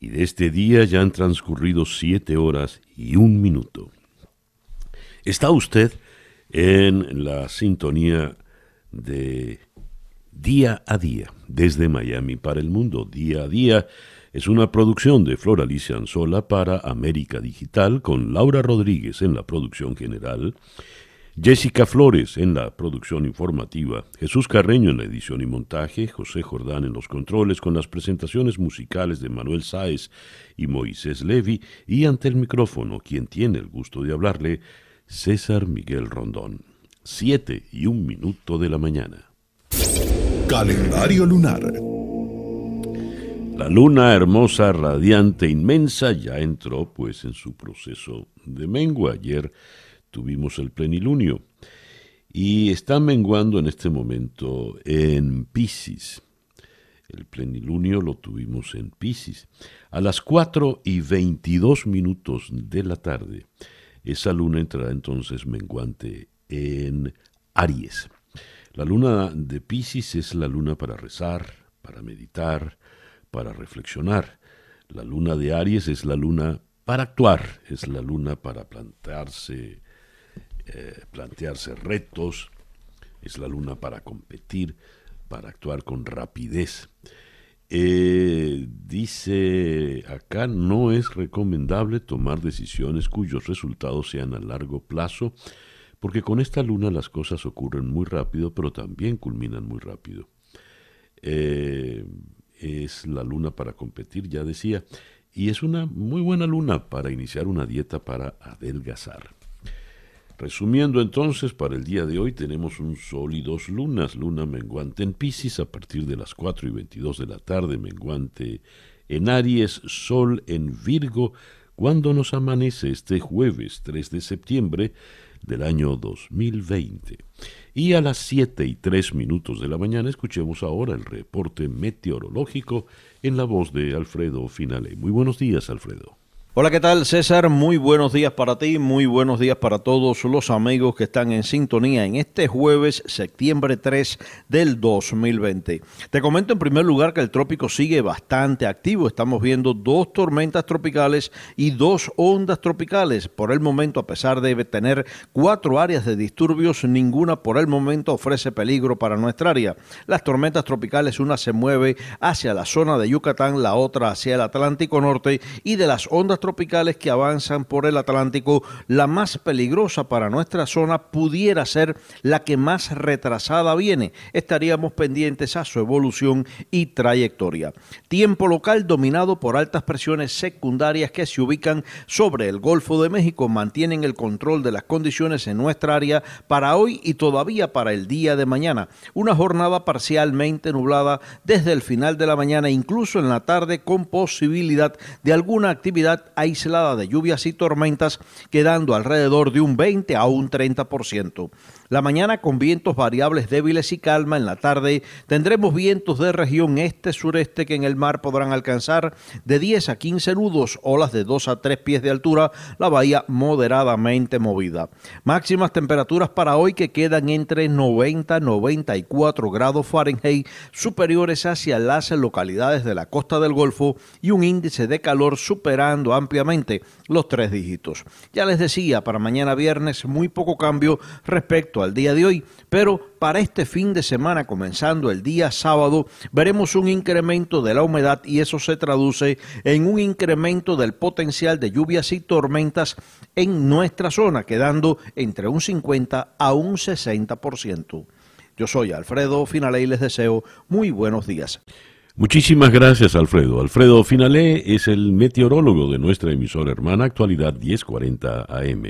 y de este día ya han transcurrido siete horas y un minuto. Está usted en la sintonía de Día a Día, desde Miami para el mundo. Día a Día es una producción de Flor Alicia Anzola para América Digital, con Laura Rodríguez en la producción general, Jessica Flores en la producción informativa, Jesús Carreño en la edición y montaje, José Jordán en los controles, con las presentaciones musicales de Manuel Sáez y Moisés Levi, y ante el micrófono, quien tiene el gusto de hablarle, César Miguel Rondón. Siete y un minuto de la mañana. Calendario lunar. La luna hermosa, radiante, inmensa, ya entró pues en su proceso de mengua. Ayer tuvimos el plenilunio y está menguando en este momento en Pisces. El plenilunio lo tuvimos en Pisces. A las 4 y 22 minutos de la tarde, esa luna entrará entonces menguante en Aries. La luna de Pisces es la luna para rezar, para meditar, para reflexionar. La luna de Aries es la luna para actuar, es la luna para plantearse, eh, plantearse retos, es la luna para competir, para actuar con rapidez. Eh, dice acá, no es recomendable tomar decisiones cuyos resultados sean a largo plazo porque con esta luna las cosas ocurren muy rápido, pero también culminan muy rápido. Eh, es la luna para competir, ya decía, y es una muy buena luna para iniciar una dieta para adelgazar. Resumiendo entonces, para el día de hoy tenemos un sol y dos lunas, luna menguante en Pisces a partir de las 4 y 22 de la tarde, menguante en Aries, sol en Virgo, cuando nos amanece este jueves 3 de septiembre, del año 2020. Y a las 7 y 3 minutos de la mañana escuchemos ahora el reporte meteorológico en la voz de Alfredo Finale. Muy buenos días, Alfredo. Hola, ¿qué tal César? Muy buenos días para ti, muy buenos días para todos los amigos que están en sintonía en este jueves, septiembre 3 del 2020. Te comento en primer lugar que el trópico sigue bastante activo. Estamos viendo dos tormentas tropicales y dos ondas tropicales. Por el momento, a pesar de tener cuatro áreas de disturbios, ninguna por el momento ofrece peligro para nuestra área. Las tormentas tropicales, una se mueve hacia la zona de Yucatán, la otra hacia el Atlántico Norte y de las ondas tropicales que avanzan por el Atlántico, la más peligrosa para nuestra zona pudiera ser la que más retrasada viene. Estaríamos pendientes a su evolución y trayectoria. Tiempo local dominado por altas presiones secundarias que se ubican sobre el Golfo de México, mantienen el control de las condiciones en nuestra área para hoy y todavía para el día de mañana. Una jornada parcialmente nublada desde el final de la mañana, incluso en la tarde, con posibilidad de alguna actividad aislada de lluvias y tormentas, quedando alrededor de un 20 a un 30%. La mañana con vientos variables débiles y calma. En la tarde tendremos vientos de región este-sureste que en el mar podrán alcanzar de 10 a 15 nudos, olas de 2 a 3 pies de altura, la bahía moderadamente movida. Máximas temperaturas para hoy que quedan entre 90 a 94 grados Fahrenheit, superiores hacia las localidades de la costa del Golfo y un índice de calor superando ampliamente los tres dígitos. Ya les decía, para mañana viernes muy poco cambio respecto al día de hoy, pero para este fin de semana, comenzando el día sábado, veremos un incremento de la humedad y eso se traduce en un incremento del potencial de lluvias y tormentas en nuestra zona, quedando entre un 50 a un 60%. Yo soy Alfredo Finale y les deseo muy buenos días. Muchísimas gracias, Alfredo. Alfredo Finale es el meteorólogo de nuestra emisora hermana Actualidad 1040 AM.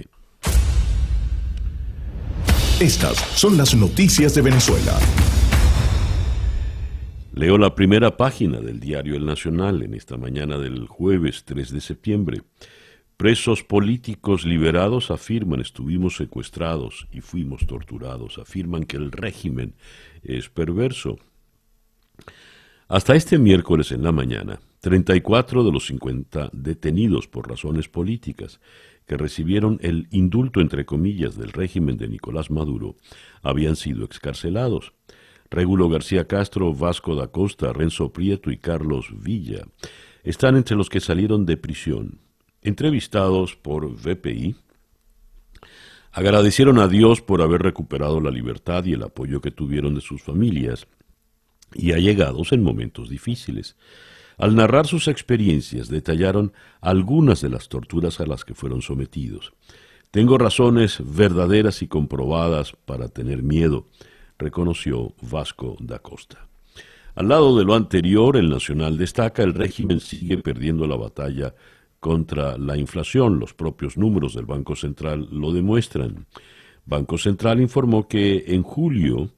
Estas son las noticias de Venezuela. Leo la primera página del diario El Nacional en esta mañana del jueves 3 de septiembre. Presos políticos liberados afirman estuvimos secuestrados y fuimos torturados. Afirman que el régimen es perverso. Hasta este miércoles en la mañana, 34 de los 50 detenidos por razones políticas que recibieron el indulto entre comillas del régimen de Nicolás Maduro habían sido excarcelados. Regulo García Castro, Vasco da Costa, Renzo Prieto y Carlos Villa están entre los que salieron de prisión. Entrevistados por VPI, agradecieron a Dios por haber recuperado la libertad y el apoyo que tuvieron de sus familias y allegados en momentos difíciles. Al narrar sus experiencias detallaron algunas de las torturas a las que fueron sometidos. Tengo razones verdaderas y comprobadas para tener miedo, reconoció Vasco da Costa. Al lado de lo anterior, el Nacional destaca el régimen sigue perdiendo la batalla contra la inflación. Los propios números del Banco Central lo demuestran. Banco Central informó que en julio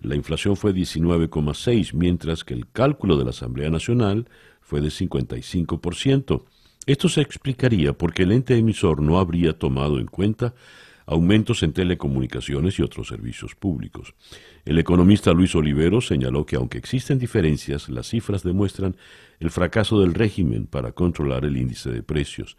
la inflación fue 19,6, mientras que el cálculo de la Asamblea Nacional fue de 55%. Esto se explicaría porque el ente emisor no habría tomado en cuenta aumentos en telecomunicaciones y otros servicios públicos. El economista Luis Olivero señaló que aunque existen diferencias, las cifras demuestran el fracaso del régimen para controlar el índice de precios.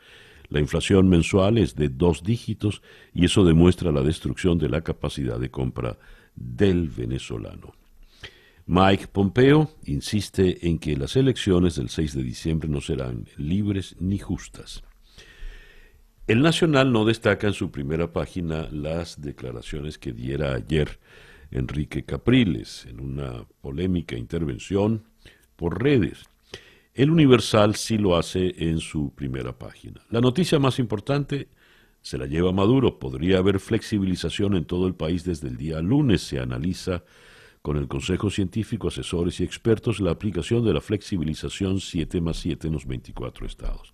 La inflación mensual es de dos dígitos y eso demuestra la destrucción de la capacidad de compra del venezolano. Mike Pompeo insiste en que las elecciones del 6 de diciembre no serán libres ni justas. El Nacional no destaca en su primera página las declaraciones que diera ayer Enrique Capriles en una polémica intervención por redes. El Universal sí lo hace en su primera página. La noticia más importante se la lleva Maduro. Podría haber flexibilización en todo el país desde el día lunes. Se analiza con el Consejo Científico, asesores y expertos la aplicación de la flexibilización 7 más 7 en los 24 estados.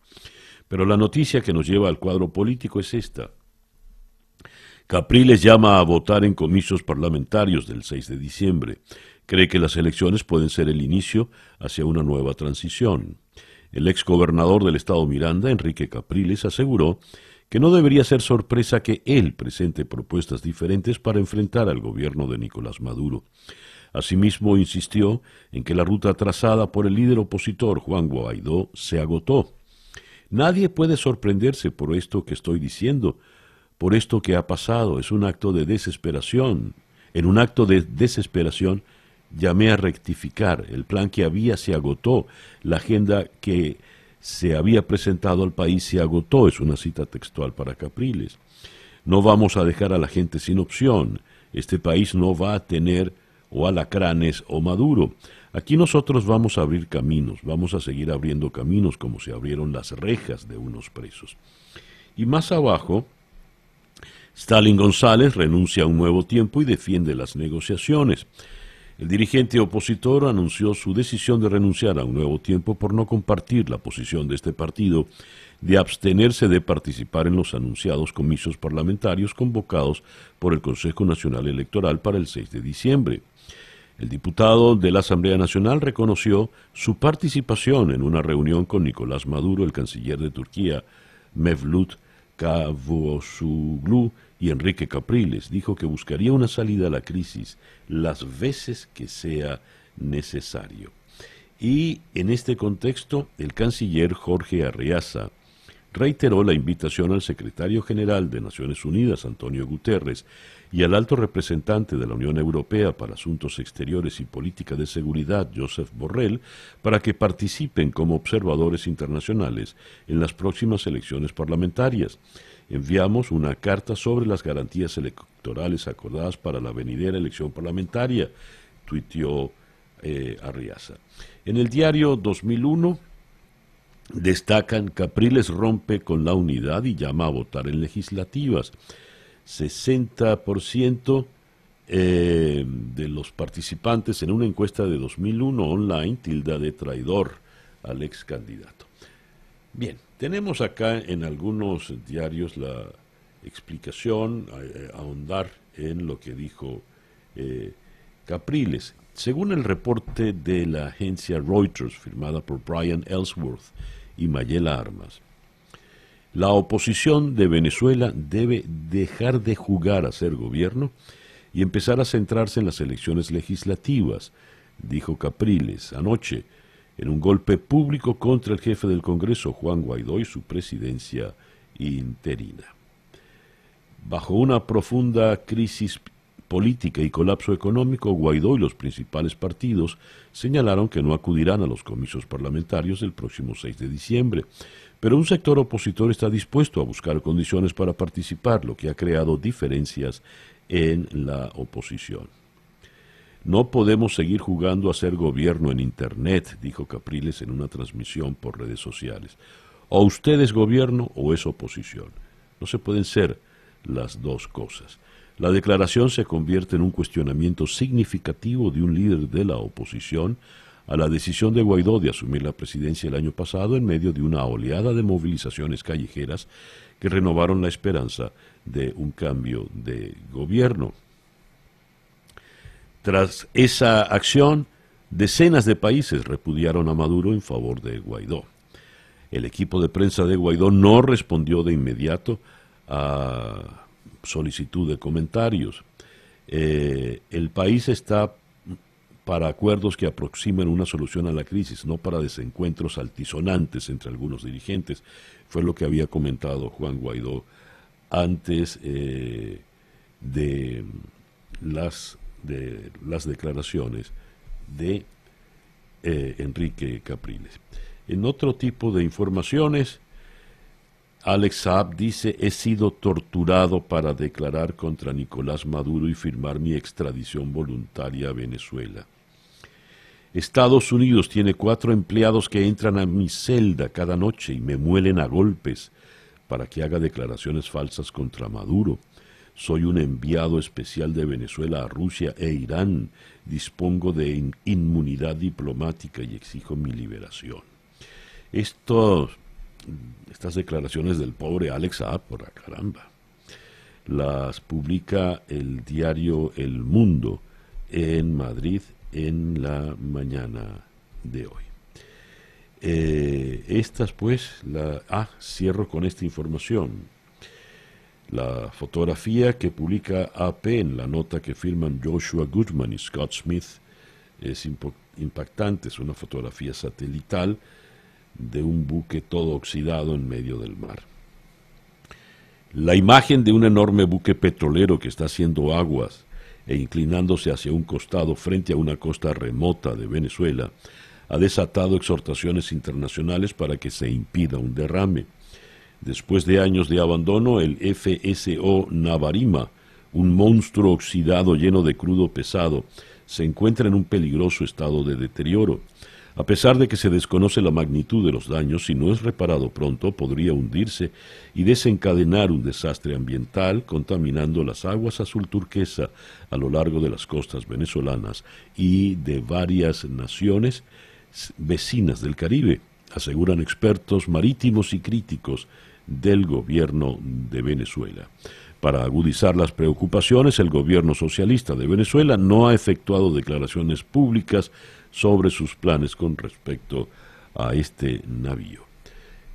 Pero la noticia que nos lleva al cuadro político es esta. Capriles llama a votar en comicios parlamentarios del 6 de diciembre. Cree que las elecciones pueden ser el inicio hacia una nueva transición. El ex gobernador del estado Miranda, Enrique Capriles, aseguró que no debería ser sorpresa que él presente propuestas diferentes para enfrentar al gobierno de Nicolás Maduro. Asimismo, insistió en que la ruta trazada por el líder opositor Juan Guaidó se agotó Nadie puede sorprenderse por esto que estoy diciendo, por esto que ha pasado. Es un acto de desesperación. En un acto de desesperación llamé a rectificar. El plan que había se agotó. La agenda que se había presentado al país se agotó. Es una cita textual para Capriles. No vamos a dejar a la gente sin opción. Este país no va a tener o alacranes o maduro. Aquí nosotros vamos a abrir caminos, vamos a seguir abriendo caminos como se abrieron las rejas de unos presos. Y más abajo, Stalin González renuncia a un nuevo tiempo y defiende las negociaciones. El dirigente opositor anunció su decisión de renunciar a un nuevo tiempo por no compartir la posición de este partido de abstenerse de participar en los anunciados comicios parlamentarios convocados por el Consejo Nacional Electoral para el 6 de diciembre. El diputado de la Asamblea Nacional reconoció su participación en una reunión con Nicolás Maduro, el canciller de Turquía, Mevlut Cavusoglu y Enrique Capriles. Dijo que buscaría una salida a la crisis las veces que sea necesario. Y en este contexto, el canciller Jorge Arriaza reiteró la invitación al secretario general de Naciones Unidas, Antonio Guterres, y al alto representante de la Unión Europea para Asuntos Exteriores y Política de Seguridad, Joseph Borrell, para que participen como observadores internacionales en las próximas elecciones parlamentarias. Enviamos una carta sobre las garantías electorales acordadas para la venidera elección parlamentaria, tuiteó eh, Arriaza. En el diario 2001, Destacan Capriles rompe con la unidad y llama a votar en legislativas. 60% eh, de los participantes en una encuesta de 2001 online tilda de traidor al ex candidato. Bien, tenemos acá en algunos diarios la explicación, a, ahondar en lo que dijo eh, Capriles. Según el reporte de la agencia Reuters, firmada por Brian Ellsworth y Mayela Armas, la oposición de Venezuela debe dejar de jugar a ser gobierno y empezar a centrarse en las elecciones legislativas, dijo Capriles anoche en un golpe público contra el jefe del Congreso, Juan Guaidó, y su presidencia interina. Bajo una profunda crisis política y colapso económico, Guaidó y los principales partidos señalaron que no acudirán a los comicios parlamentarios del próximo 6 de diciembre. Pero un sector opositor está dispuesto a buscar condiciones para participar, lo que ha creado diferencias en la oposición. No podemos seguir jugando a ser gobierno en Internet, dijo Capriles en una transmisión por redes sociales. O usted es gobierno o es oposición. No se pueden ser las dos cosas. La declaración se convierte en un cuestionamiento significativo de un líder de la oposición a la decisión de Guaidó de asumir la presidencia el año pasado en medio de una oleada de movilizaciones callejeras que renovaron la esperanza de un cambio de gobierno. Tras esa acción, decenas de países repudiaron a Maduro en favor de Guaidó. El equipo de prensa de Guaidó no respondió de inmediato a solicitud de comentarios. Eh, el país está para acuerdos que aproximen una solución a la crisis, no para desencuentros altisonantes entre algunos dirigentes. Fue lo que había comentado Juan Guaidó antes eh, de las de las declaraciones de eh, Enrique Capriles. En otro tipo de informaciones, Alex Saab dice, he sido torturado para declarar contra Nicolás Maduro y firmar mi extradición voluntaria a Venezuela. Estados Unidos tiene cuatro empleados que entran a mi celda cada noche y me muelen a golpes para que haga declaraciones falsas contra Maduro. Soy un enviado especial de Venezuela a Rusia e Irán. Dispongo de inmunidad diplomática y exijo mi liberación. Estos, estas declaraciones del pobre Alex A. por la caramba, las publica el diario El Mundo en Madrid en la mañana de hoy. Eh, estas pues, la, ah, cierro con esta información. La fotografía que publica AP en la nota que firman Joshua Goodman y Scott Smith es impactante, es una fotografía satelital de un buque todo oxidado en medio del mar. La imagen de un enorme buque petrolero que está haciendo aguas e inclinándose hacia un costado frente a una costa remota de Venezuela ha desatado exhortaciones internacionales para que se impida un derrame. Después de años de abandono, el FSO Navarima, un monstruo oxidado lleno de crudo pesado, se encuentra en un peligroso estado de deterioro. A pesar de que se desconoce la magnitud de los daños, si no es reparado pronto, podría hundirse y desencadenar un desastre ambiental, contaminando las aguas azul turquesa a lo largo de las costas venezolanas y de varias naciones vecinas del Caribe, aseguran expertos marítimos y críticos del gobierno de Venezuela. Para agudizar las preocupaciones, el gobierno socialista de Venezuela no ha efectuado declaraciones públicas sobre sus planes con respecto a este navío.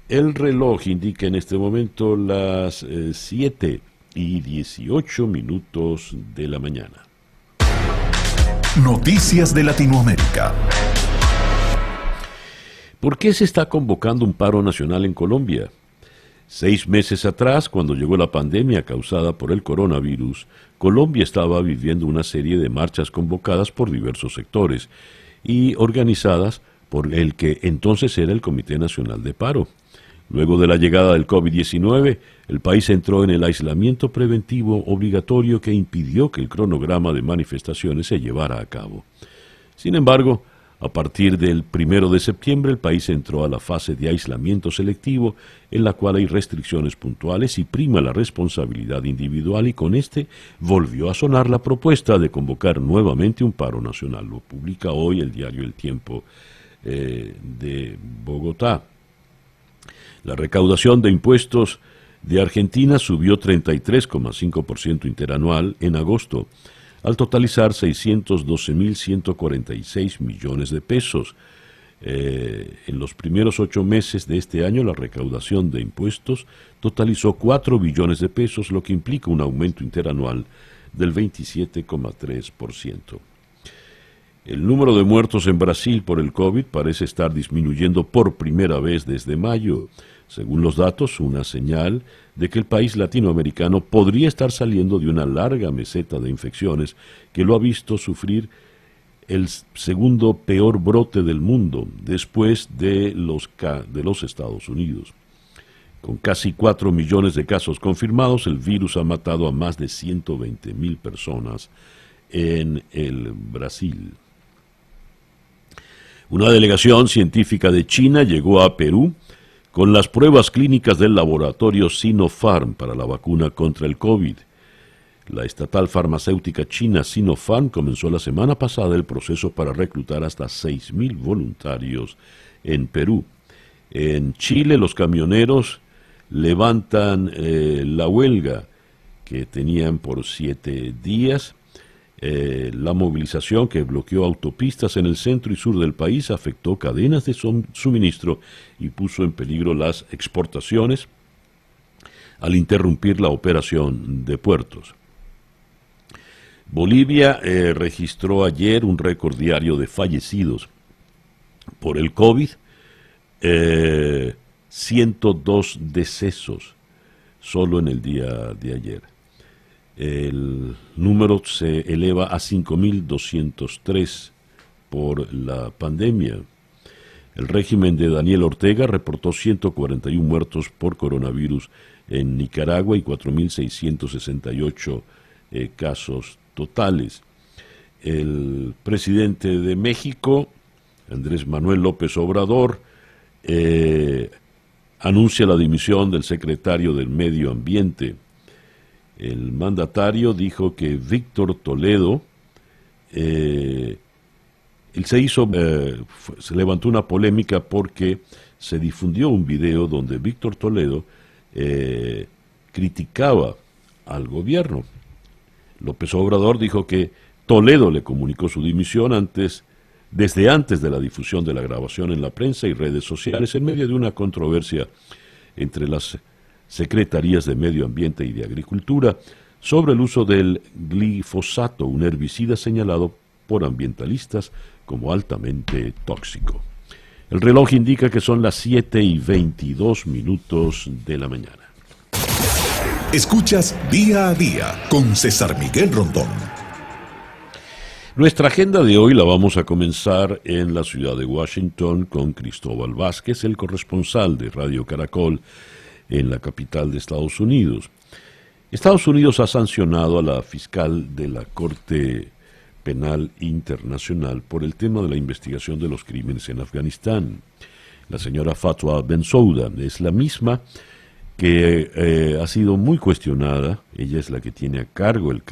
El reloj indica en este momento las 7 eh, y 18 minutos de la mañana. Noticias de Latinoamérica. ¿Por qué se está convocando un paro nacional en Colombia? Seis meses atrás, cuando llegó la pandemia causada por el coronavirus, Colombia estaba viviendo una serie de marchas convocadas por diversos sectores y organizadas por el que entonces era el Comité Nacional de Paro. Luego de la llegada del COVID-19, el país entró en el aislamiento preventivo obligatorio que impidió que el cronograma de manifestaciones se llevara a cabo. Sin embargo, a partir del primero de septiembre, el país entró a la fase de aislamiento selectivo, en la cual hay restricciones puntuales y prima la responsabilidad individual, y con este volvió a sonar la propuesta de convocar nuevamente un paro nacional. Lo publica hoy el diario El Tiempo eh, de Bogotá. La recaudación de impuestos de Argentina subió 33,5% interanual en agosto al totalizar 612.146 millones de pesos. Eh, en los primeros ocho meses de este año, la recaudación de impuestos totalizó 4 billones de pesos, lo que implica un aumento interanual del 27,3%. El número de muertos en Brasil por el COVID parece estar disminuyendo por primera vez desde mayo. Según los datos, una señal de que el país latinoamericano podría estar saliendo de una larga meseta de infecciones que lo ha visto sufrir el segundo peor brote del mundo después de los, de los Estados Unidos. Con casi 4 millones de casos confirmados, el virus ha matado a más de 120 mil personas en el Brasil. Una delegación científica de China llegó a Perú con las pruebas clínicas del laboratorio Sinopharm para la vacuna contra el COVID. La estatal farmacéutica china Sinopharm comenzó la semana pasada el proceso para reclutar hasta 6.000 voluntarios en Perú. En Chile los camioneros levantan eh, la huelga que tenían por siete días eh, la movilización que bloqueó autopistas en el centro y sur del país afectó cadenas de suministro y puso en peligro las exportaciones al interrumpir la operación de puertos. Bolivia eh, registró ayer un récord diario de fallecidos por el COVID, 102 eh, decesos solo en el día de ayer el número se eleva a 5.203 por la pandemia. El régimen de Daniel Ortega reportó 141 muertos por coronavirus en Nicaragua y 4.668 eh, casos totales. El presidente de México, Andrés Manuel López Obrador, eh, anuncia la dimisión del secretario del Medio Ambiente, el mandatario dijo que Víctor Toledo, eh, él se hizo, eh, se levantó una polémica porque se difundió un video donde Víctor Toledo eh, criticaba al gobierno. López Obrador dijo que Toledo le comunicó su dimisión antes, desde antes de la difusión de la grabación en la prensa y redes sociales en medio de una controversia entre las secretarías de Medio Ambiente y de Agricultura sobre el uso del glifosato, un herbicida señalado por ambientalistas como altamente tóxico. El reloj indica que son las 7 y 22 minutos de la mañana. Escuchas día a día con César Miguel Rondón. Nuestra agenda de hoy la vamos a comenzar en la ciudad de Washington con Cristóbal Vázquez, el corresponsal de Radio Caracol en la capital de Estados Unidos. Estados Unidos ha sancionado a la fiscal de la Corte Penal Internacional por el tema de la investigación de los crímenes en Afganistán. La señora Fatwa Bensouda es la misma que eh, ha sido muy cuestionada. Ella es la que tiene a cargo el,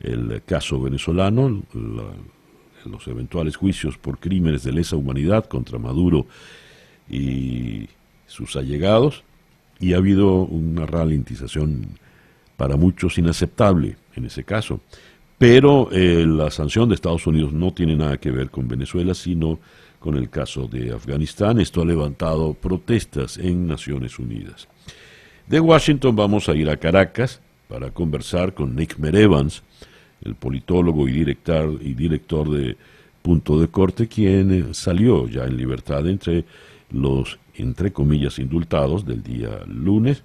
el caso venezolano, los eventuales juicios por crímenes de lesa humanidad contra Maduro y sus allegados y ha habido una ralentización para muchos inaceptable en ese caso. Pero eh, la sanción de Estados Unidos no tiene nada que ver con Venezuela, sino con el caso de Afganistán. Esto ha levantado protestas en Naciones Unidas. De Washington vamos a ir a Caracas para conversar con Nick Merevans, el politólogo y director, y director de Punto de Corte, quien salió ya en libertad entre los entre comillas, indultados del día lunes.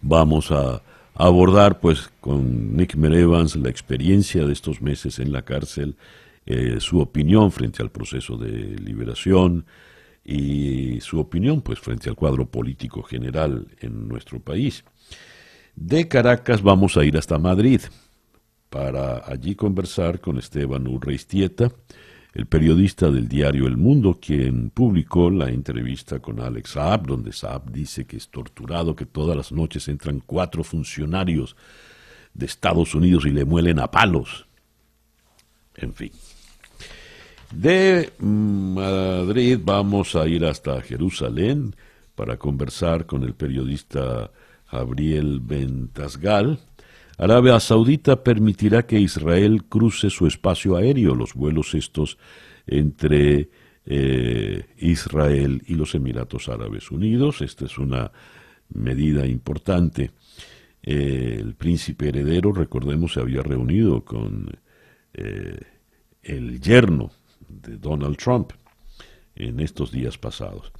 Vamos a abordar, pues, con Nick Merevans la experiencia de estos meses en la cárcel, eh, su opinión frente al proceso de liberación y su opinión, pues, frente al cuadro político general en nuestro país. De Caracas vamos a ir hasta Madrid para allí conversar con Esteban Urreistieta, el periodista del diario El Mundo, quien publicó la entrevista con Alex Saab, donde Saab dice que es torturado, que todas las noches entran cuatro funcionarios de Estados Unidos y le muelen a palos. En fin. De Madrid vamos a ir hasta Jerusalén para conversar con el periodista Gabriel Ventasgal. Arabia Saudita permitirá que Israel cruce su espacio aéreo, los vuelos estos entre eh, Israel y los Emiratos Árabes Unidos. Esta es una medida importante. Eh, el príncipe heredero, recordemos, se había reunido con eh, el yerno de Donald Trump en estos días pasados.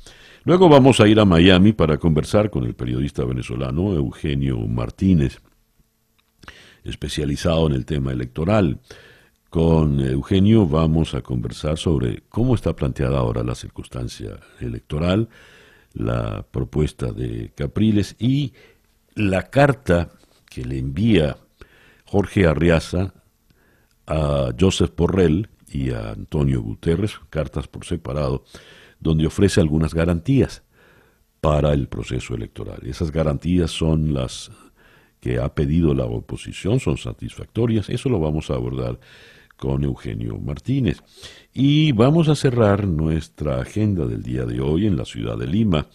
Luego vamos a ir a Miami para conversar con el periodista venezolano Eugenio Martínez, especializado en el tema electoral. Con Eugenio vamos a conversar sobre cómo está planteada ahora la circunstancia electoral, la propuesta de Capriles y la carta que le envía Jorge Arriaza a Joseph Porrell y a Antonio Guterres, cartas por separado, donde ofrece algunas garantías para el proceso electoral. Esas garantías son las que ha pedido la oposición, son satisfactorias, eso lo vamos a abordar con Eugenio Martínez. Y vamos a cerrar nuestra agenda del día de hoy en la ciudad de Lima,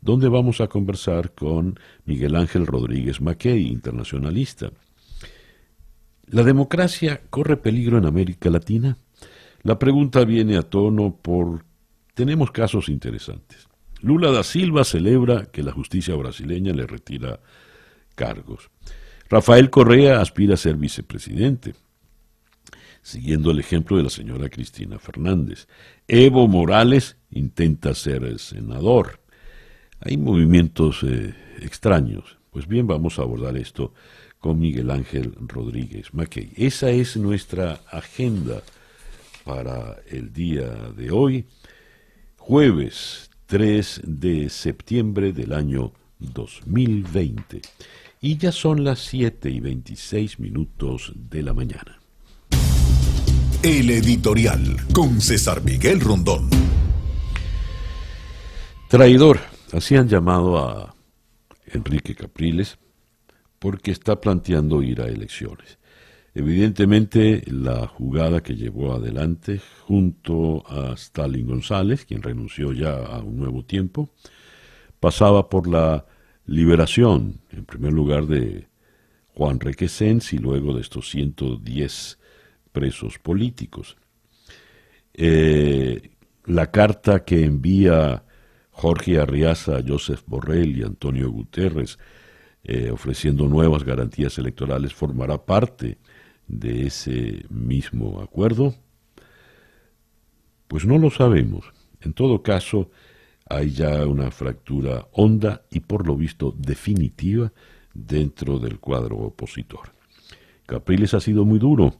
donde vamos a conversar con Miguel Ángel Rodríguez Mackey, internacionalista. ¿La democracia corre peligro en América Latina? La pregunta viene a tono por... Tenemos casos interesantes. Lula da Silva celebra que la justicia brasileña le retira cargos. Rafael Correa aspira a ser vicepresidente siguiendo el ejemplo de la señora Cristina Fernández. Evo Morales intenta ser senador. Hay movimientos eh, extraños. Pues bien, vamos a abordar esto con Miguel Ángel Rodríguez Mackey. Esa es nuestra agenda para el día de hoy, jueves 3 de septiembre del año 2020. Y ya son las 7 y 26 minutos de la mañana. El editorial con César Miguel Rondón. Traidor, así han llamado a Enrique Capriles porque está planteando ir a elecciones. Evidentemente, la jugada que llevó adelante junto a Stalin González, quien renunció ya a un nuevo tiempo, pasaba por la liberación, en primer lugar, de Juan Requesens y luego de estos 110 presos políticos. Eh, la carta que envía Jorge Arriaza a Joseph Borrell y Antonio Guterres eh, ofreciendo nuevas garantías electorales formará parte de ese mismo acuerdo? Pues no lo sabemos. En todo caso, hay ya una fractura honda y por lo visto definitiva dentro del cuadro opositor. Capriles ha sido muy duro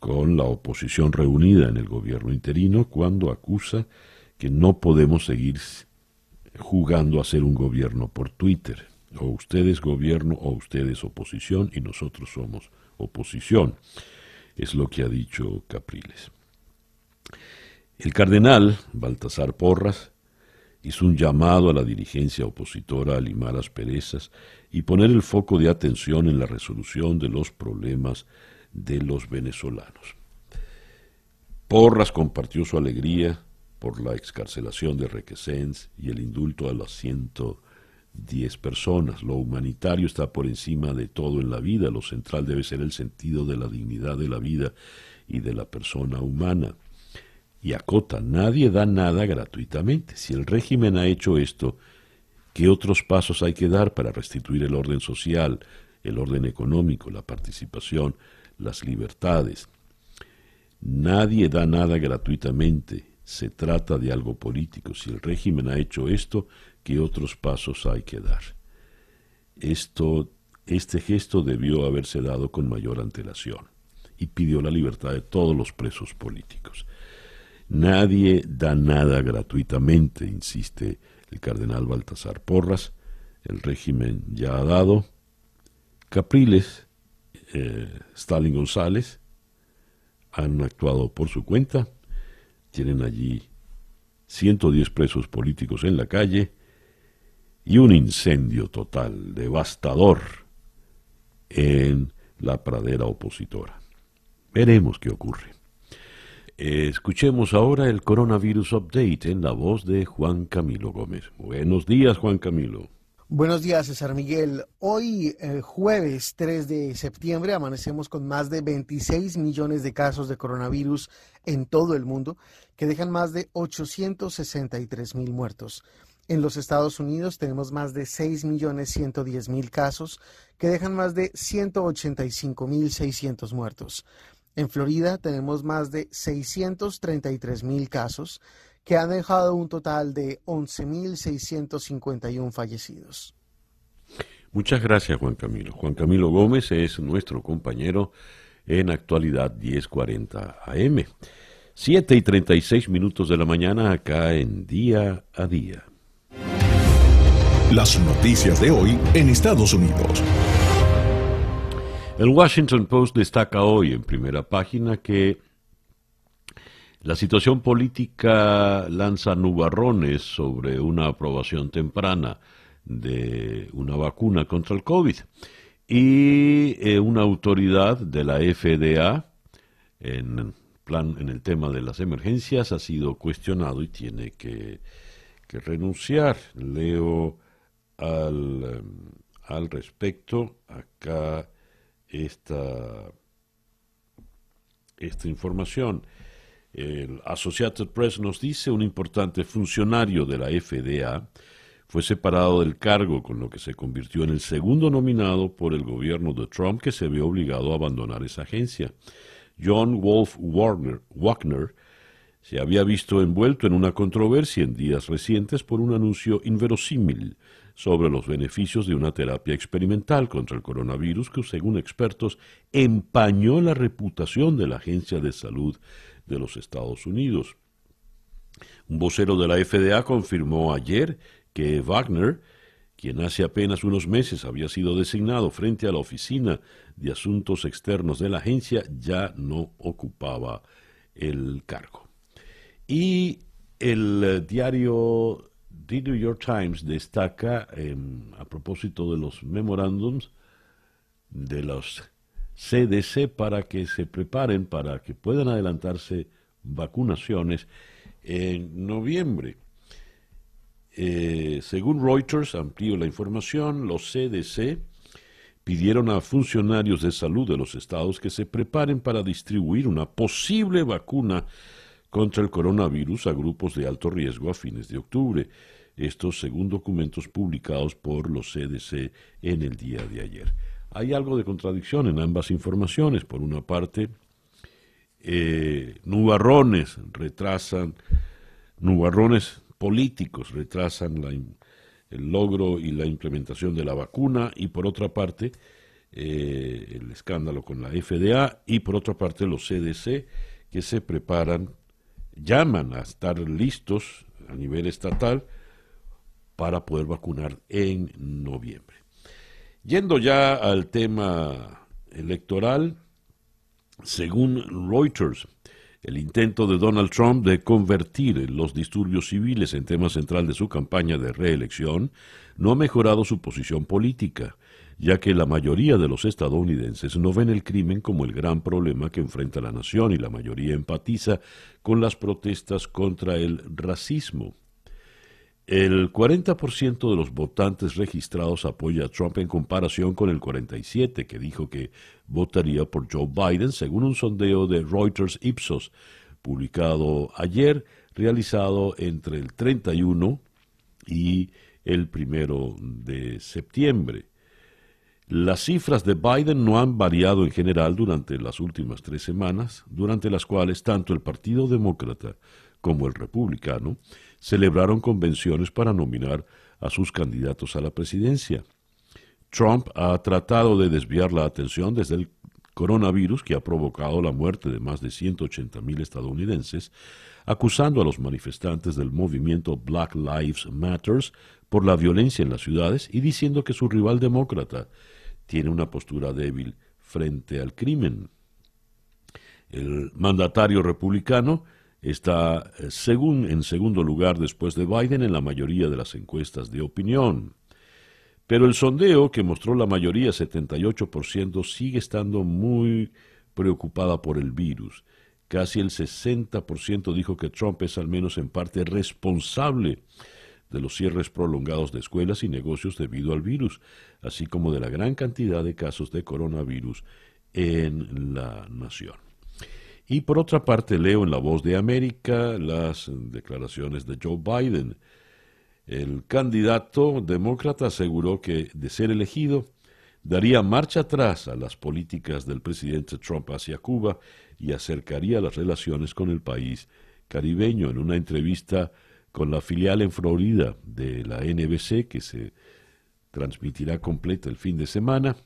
con la oposición reunida en el gobierno interino cuando acusa que no podemos seguir jugando a ser un gobierno por Twitter. O ustedes gobierno o ustedes oposición y nosotros somos oposición. Es lo que ha dicho Capriles. El cardenal Baltasar Porras hizo un llamado a la dirigencia opositora a limar las perezas y poner el foco de atención en la resolución de los problemas de los venezolanos. Porras compartió su alegría por la excarcelación de Requesens y el indulto a las 110 personas. Lo humanitario está por encima de todo en la vida. Lo central debe ser el sentido de la dignidad de la vida y de la persona humana. Y acota, nadie da nada gratuitamente. Si el régimen ha hecho esto, ¿qué otros pasos hay que dar para restituir el orden social, el orden económico, la participación, las libertades. Nadie da nada gratuitamente. Se trata de algo político. Si el régimen ha hecho esto, ¿qué otros pasos hay que dar? Esto, este gesto debió haberse dado con mayor antelación y pidió la libertad de todos los presos políticos. Nadie da nada gratuitamente, insiste el cardenal Baltasar Porras. El régimen ya ha dado. Capriles eh, Stalin González han actuado por su cuenta, tienen allí 110 presos políticos en la calle y un incendio total, devastador, en la pradera opositora. Veremos qué ocurre. Escuchemos ahora el coronavirus update en la voz de Juan Camilo Gómez. Buenos días, Juan Camilo. Buenos días, César Miguel. Hoy, eh, jueves 3 de septiembre, amanecemos con más de 26 millones de casos de coronavirus en todo el mundo, que dejan más de 863 mil muertos. En los Estados Unidos tenemos más de 6 millones 110 mil casos, que dejan más de 185 mil 600 muertos. En Florida tenemos más de 633 mil casos, que han dejado un total de 11.651 fallecidos. Muchas gracias, Juan Camilo. Juan Camilo Gómez es nuestro compañero en actualidad 1040 AM. 7 y 36 minutos de la mañana acá en Día a Día. Las noticias de hoy en Estados Unidos. El Washington Post destaca hoy en primera página que la situación política lanza nubarrones sobre una aprobación temprana de una vacuna contra el COVID. Y eh, una autoridad de la FDA en, plan, en el tema de las emergencias ha sido cuestionado y tiene que, renunciar. Leo al, em, al respecto acá esta, esta información. El Associated Press nos dice un importante funcionario de la FDA fue separado del cargo, con lo que se convirtió en el segundo nominado por el gobierno de Trump que se ve obligado a abandonar esa agencia. John Wolf Warner, Wagner se había visto envuelto en una controversia en días recientes por un anuncio inverosímil sobre los beneficios de una terapia experimental contra el coronavirus que, según expertos, empañó la reputación de la Agencia de Salud de los Estados Unidos. Un vocero de la FDA confirmó ayer que Wagner, quien hace apenas unos meses había sido designado frente a la Oficina de Asuntos Externos de la agencia, ya no ocupaba el cargo. Y el diario The New York Times destaca, em, a propósito de los memorándums, de los CDC para que se preparen, para que puedan adelantarse vacunaciones en noviembre. Eh, según Reuters, amplío la información, los CDC pidieron a funcionarios de salud de los estados que se preparen para distribuir una posible vacuna contra el coronavirus a grupos de alto riesgo a fines de octubre. Esto según documentos publicados por los CDC en el día de ayer hay algo de contradicción en ambas informaciones. Por una parte, eh, nubarrones retrasan, nubarrones políticos retrasan el logro y la implementación de la vacuna y por otra parte, eh, el escándalo con la FDA y por otra parte los CDC que se preparan, llaman a estar listos a nivel estatal para poder vacunar en noviembre. Yendo ya al tema electoral, según Reuters, el intento de Donald Trump de convertir los disturbios civiles en tema central de su campaña de reelección no ha mejorado su posición política, ya que la mayoría de los estadounidenses no ven el crimen como el gran problema que enfrenta la nación y la mayoría empatiza con las protestas contra el racismo. El 40% de los votantes registrados apoya a Trump en comparación con el 47% que dijo que votaría por Joe Biden, según un sondeo de Reuters Ipsos, publicado ayer, realizado entre el 31 y el 1 de septiembre. Las cifras de Biden no han variado en general durante las últimas tres semanas, durante las cuales tanto el Partido Demócrata como el Republicano celebraron convenciones para nominar a sus candidatos a la presidencia. Trump ha tratado de desviar la atención desde el coronavirus que ha provocado la muerte de más de 180 mil estadounidenses, acusando a los manifestantes del movimiento Black Lives Matters por la violencia en las ciudades y diciendo que su rival demócrata tiene una postura débil frente al crimen. El mandatario republicano está eh, según en segundo lugar después de Biden en la mayoría de las encuestas de opinión. Pero el sondeo, que mostró la mayoría 78%, sigue estando muy preocupada por el virus. Casi el 60% dijo que Trump es al menos en parte responsable de los cierres prolongados de escuelas y negocios debido al virus, así como de la gran cantidad de casos de coronavirus en la nación. Y por otra parte, leo en La Voz de América las declaraciones de Joe Biden. El candidato demócrata aseguró que, de ser elegido, daría marcha atrás a las políticas del presidente Trump hacia Cuba y acercaría las relaciones con el país caribeño en una entrevista con la filial en Florida de la NBC que se transmitirá completa el fin de semana.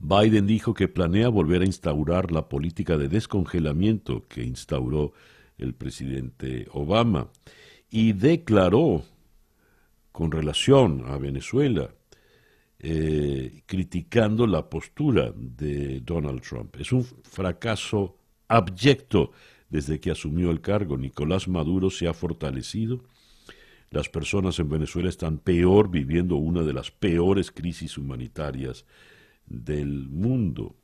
Biden dijo que planea volver a instaurar la política de descongelamiento que instauró el presidente Obama y declaró con relación a Venezuela, eh, criticando la postura de Donald Trump. Es un fracaso abyecto desde que asumió el cargo. Nicolás Maduro se ha fortalecido. Las personas en Venezuela están peor viviendo una de las peores crisis humanitarias del mundo.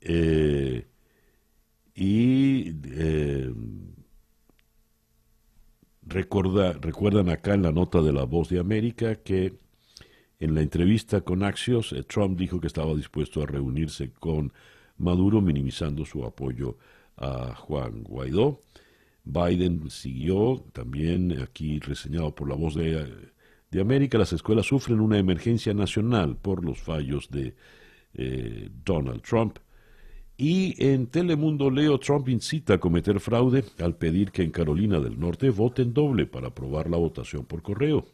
Eh, y eh, recuerdan acá en la nota de la Voz de América que en la entrevista con Axios, eh, Trump dijo que estaba dispuesto a reunirse con Maduro, minimizando su apoyo a Juan Guaidó. Biden siguió, también aquí reseñado por la voz de, América, las escuelas sufren una emergencia nacional por los fallos de eh, Donald Trump. Y en Telemundo Leo, Trump incita a cometer fraude al pedir que en Carolina del Norte voten doble para aprobar la votación por correo.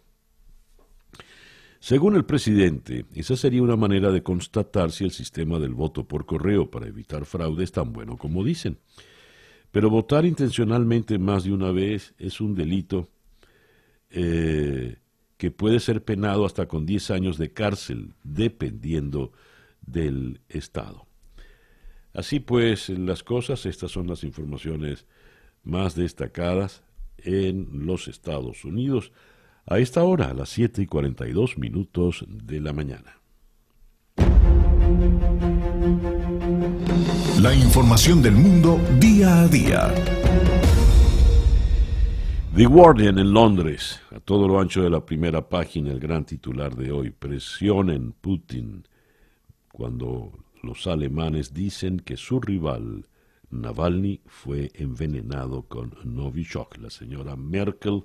Según el presidente, esa sería una manera de constatar si el sistema del voto por correo para evitar fraude es tan bueno como dicen. Pero votar intencionalmente más de una vez es un delito eh, que puede ser penado hasta con 10 años de cárcel, dependiendo del Estado. Así pues, las cosas, estas son las informaciones más destacadas en los Estados Unidos a esta hora, a las 7 y 42 minutos de la mañana. La información del mundo día a día. The Guardian en Londres, a todo lo ancho de la primera página, el gran titular de hoy, presionen Putin cuando los alemanes dicen que su rival Navalny fue envenenado con Novichok. La señora Merkel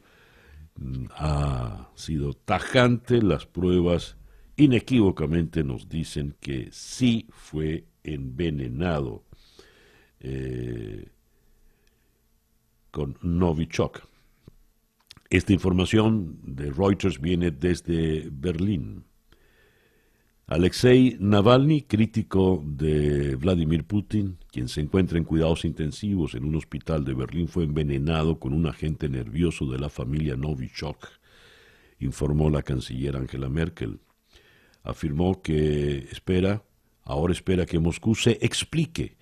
ha sido tajante, las pruebas inequívocamente nos dicen que sí fue envenenado eh, con Novichok. Esta información de Reuters viene desde Berlín. Alexei Navalny, crítico de Vladimir Putin, quien se encuentra en cuidados intensivos en un hospital de Berlín, fue envenenado con un agente nervioso de la familia Novichok, informó la canciller Angela Merkel. Afirmó que espera, ahora espera que Moscú se explique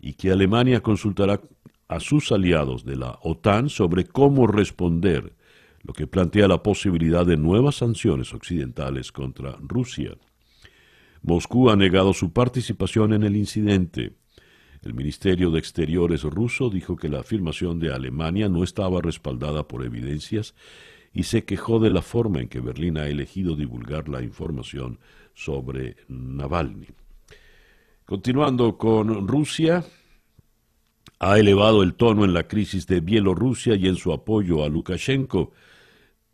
y que Alemania consultará a sus aliados de la OTAN sobre cómo responder, lo que plantea la posibilidad de nuevas sanciones occidentales contra Rusia. Moscú ha negado su participación en el incidente. El Ministerio de Exteriores ruso dijo que la afirmación de Alemania no estaba respaldada por evidencias y se quejó de la forma en que Berlín ha elegido divulgar la información sobre Navalny. Continuando con Rusia, ha elevado el tono en la crisis de Bielorrusia y en su apoyo a Lukashenko.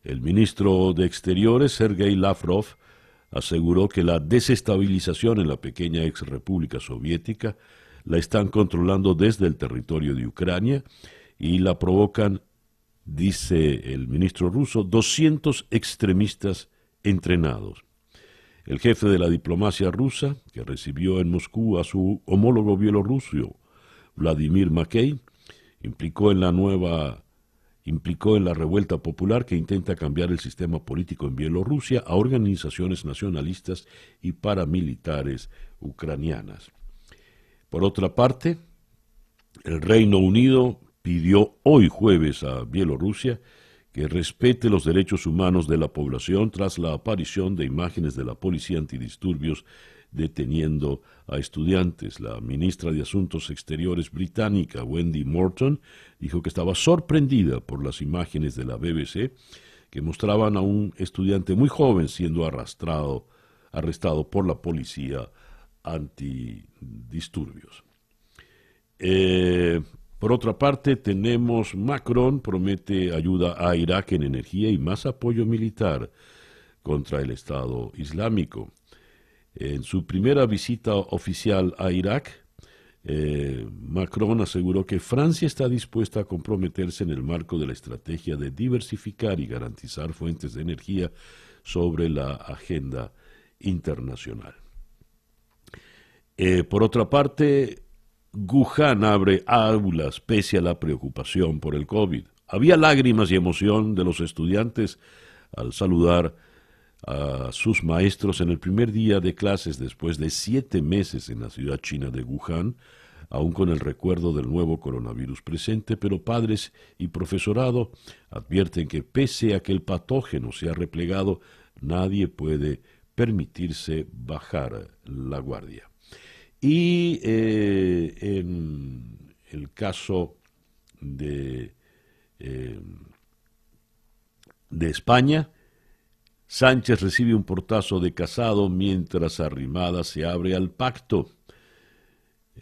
El ministro de Exteriores, Sergei Lavrov, aseguró que la desestabilización en la pequeña ex república soviética la están controlando desde el territorio de Ucrania y la provocan, dice el ministro ruso, 200 extremistas entrenados. El jefe de la diplomacia rusa, que recibió en Moscú a su homólogo bielorruso, Vladimir Makey, implicó en la nueva implicó en la revuelta popular que intenta cambiar el sistema político en Bielorrusia a organizaciones nacionalistas y paramilitares ucranianas. Por otra parte, el Reino Unido pidió hoy jueves a Bielorrusia que respete los derechos humanos de la población tras la aparición de imágenes de la policía antidisturbios deteniendo a estudiantes. La ministra de Asuntos Exteriores británica, Wendy Morton, dijo que estaba sorprendida por las imágenes de la BBC que mostraban a un estudiante muy joven siendo arrastrado, arrestado por la policía antidisturbios. Eh, por otra parte, tenemos Macron promete ayuda a Irak en energía y más apoyo militar contra el Estado Islámico. En su primera visita oficial a Irak, eh, Macron aseguró que Francia está dispuesta a comprometerse en el marco de la estrategia de diversificar y garantizar fuentes de energía sobre la agenda internacional. Eh, por otra parte, Wuhan abre aulas pese a la preocupación por el COVID. Había lágrimas y emoción de los estudiantes al saludar a sus maestros en el primer día de clases después de siete meses en la ciudad china de Wuhan, aún con el recuerdo del nuevo coronavirus presente, pero padres y profesorado advierten que pese a que el patógeno se ha replegado, nadie puede permitirse bajar la guardia. Y eh, en el caso de, eh, de España, Sánchez recibe un portazo de casado mientras Arrimada se abre al pacto.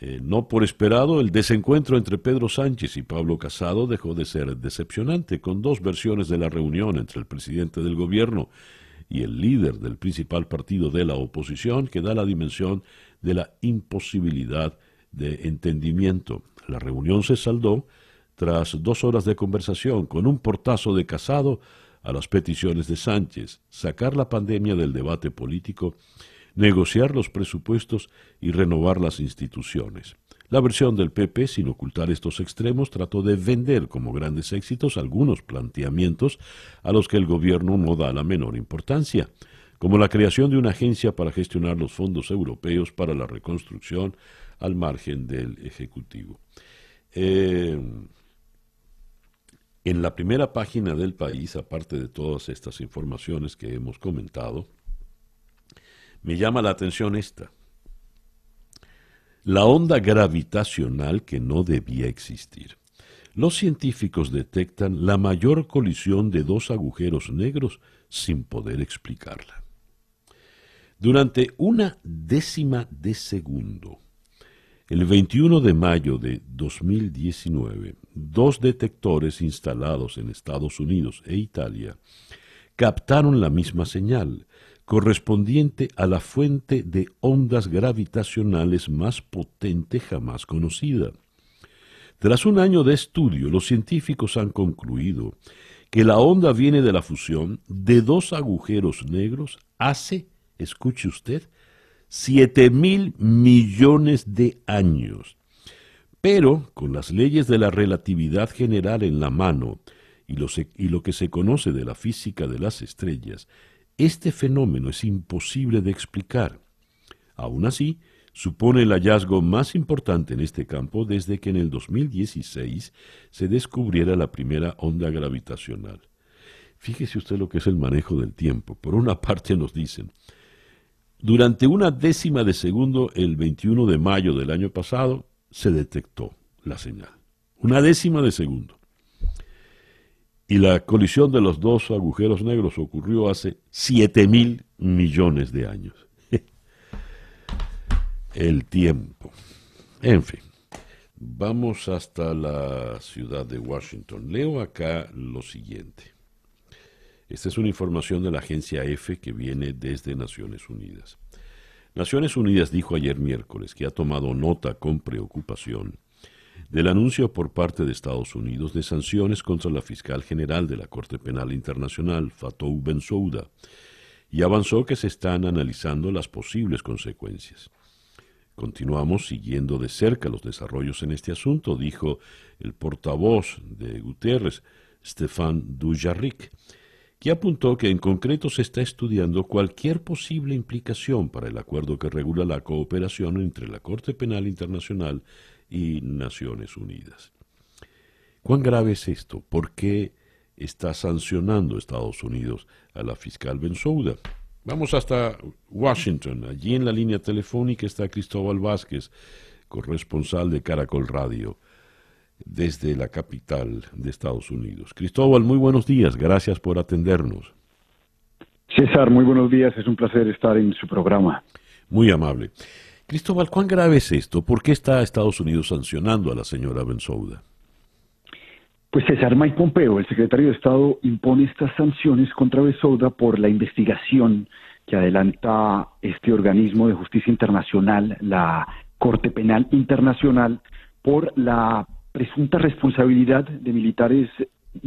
Eh, no por esperado, el desencuentro entre Pedro Sánchez y Pablo Casado dejó de ser decepcionante, con dos versiones de la reunión entre el presidente del gobierno y el líder del principal partido de la oposición, que da la dimensión de la imposibilidad de entendimiento. La reunión se saldó tras dos horas de conversación con un portazo de Casado a las peticiones de Sánchez, sacar la pandemia del debate político, negociar los presupuestos y renovar las instituciones. La versión del PP, sin ocultar estos extremos, trató de vender como grandes éxitos algunos planteamientos a los que el gobierno no da la menor importancia, como la creación de una agencia para gestionar los fondos europeos para la reconstrucción al margen del Ejecutivo. Eh, en la primera página del país, aparte de todas estas informaciones que hemos comentado, me llama la atención esta. La onda gravitacional que no debía existir. Los científicos detectan la mayor colisión de dos agujeros negros sin poder explicarla. Durante una décima de segundo, el 21 de mayo de 2019, dos detectores instalados en Estados Unidos e Italia captaron la misma señal, correspondiente a la fuente de ondas gravitacionales más potente jamás conocida. Tras un año de estudio, los científicos han concluido que la onda viene de la fusión de dos agujeros negros hace, escuche usted, siete mil millones de años. Pero con las leyes de la relatividad general en la mano y lo, y lo que se conoce de la física de las estrellas, este fenómeno es imposible de explicar. Aún así, supone el hallazgo más importante en este campo desde que en el 2016 se descubriera la primera onda gravitacional. Fíjese usted lo que es el manejo del tiempo. Por una parte nos dicen, durante una décima de segundo, el 21 de mayo del año pasado, se detectó la señal. Una décima de segundo. Y la colisión de los dos agujeros negros ocurrió hace 7 mil millones de años. el tiempo. En fin, vamos hasta la ciudad de Washington. Leo acá lo siguiente. Esta es una información de la agencia EFE que viene desde Naciones Unidas. Naciones Unidas dijo ayer miércoles que ha tomado nota con preocupación del anuncio por parte de Estados Unidos de sanciones contra la fiscal general de la Corte Penal Internacional, Fatou Bensouda, y avanzó que se están analizando las posibles consecuencias. Continuamos siguiendo de cerca los desarrollos en este asunto, dijo el portavoz de Guterres, Stefan Dujarric, que apuntó que en concreto se está estudiando cualquier posible implicación para el acuerdo que regula la cooperación entre la Corte Penal Internacional y Naciones Unidas. ¿Cuán grave es esto? ¿Por qué está sancionando Estados Unidos a la fiscal Bensouda? Vamos hasta Washington. Allí en la línea telefónica está Cristóbal Vázquez, corresponsal de Caracol Radio, desde la capital de Estados Unidos. Cristóbal, muy buenos días. Gracias por atendernos. César, muy buenos días. Es un placer estar en su programa. Muy amable. Cristóbal, ¿cuán grave es esto? ¿Por qué está Estados Unidos sancionando a la señora Bensouda? Pues César Mike Pompeo, el secretario de Estado, impone estas sanciones contra Bensouda por la investigación que adelanta este organismo de justicia internacional, la Corte Penal Internacional, por la presunta responsabilidad de militares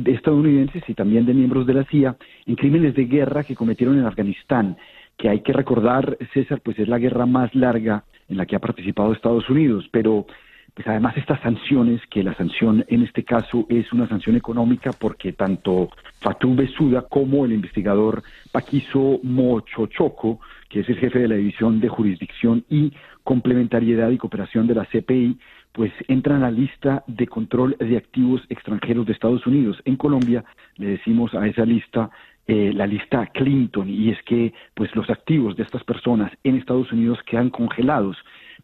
estadounidenses y también de miembros de la CIA en crímenes de guerra que cometieron en Afganistán, que hay que recordar, César, pues es la guerra más larga en la que ha participado Estados Unidos, pero pues además estas sanciones, que la sanción en este caso es una sanción económica porque tanto Fatou Besuda como el investigador Paquizo Mochochoco, que es el jefe de la División de Jurisdicción y Complementariedad y Cooperación de la CPI, pues entran a la lista de control de activos extranjeros de Estados Unidos. En Colombia le decimos a esa lista eh, la lista Clinton y es que pues los activos de estas personas en Estados Unidos quedan congelados.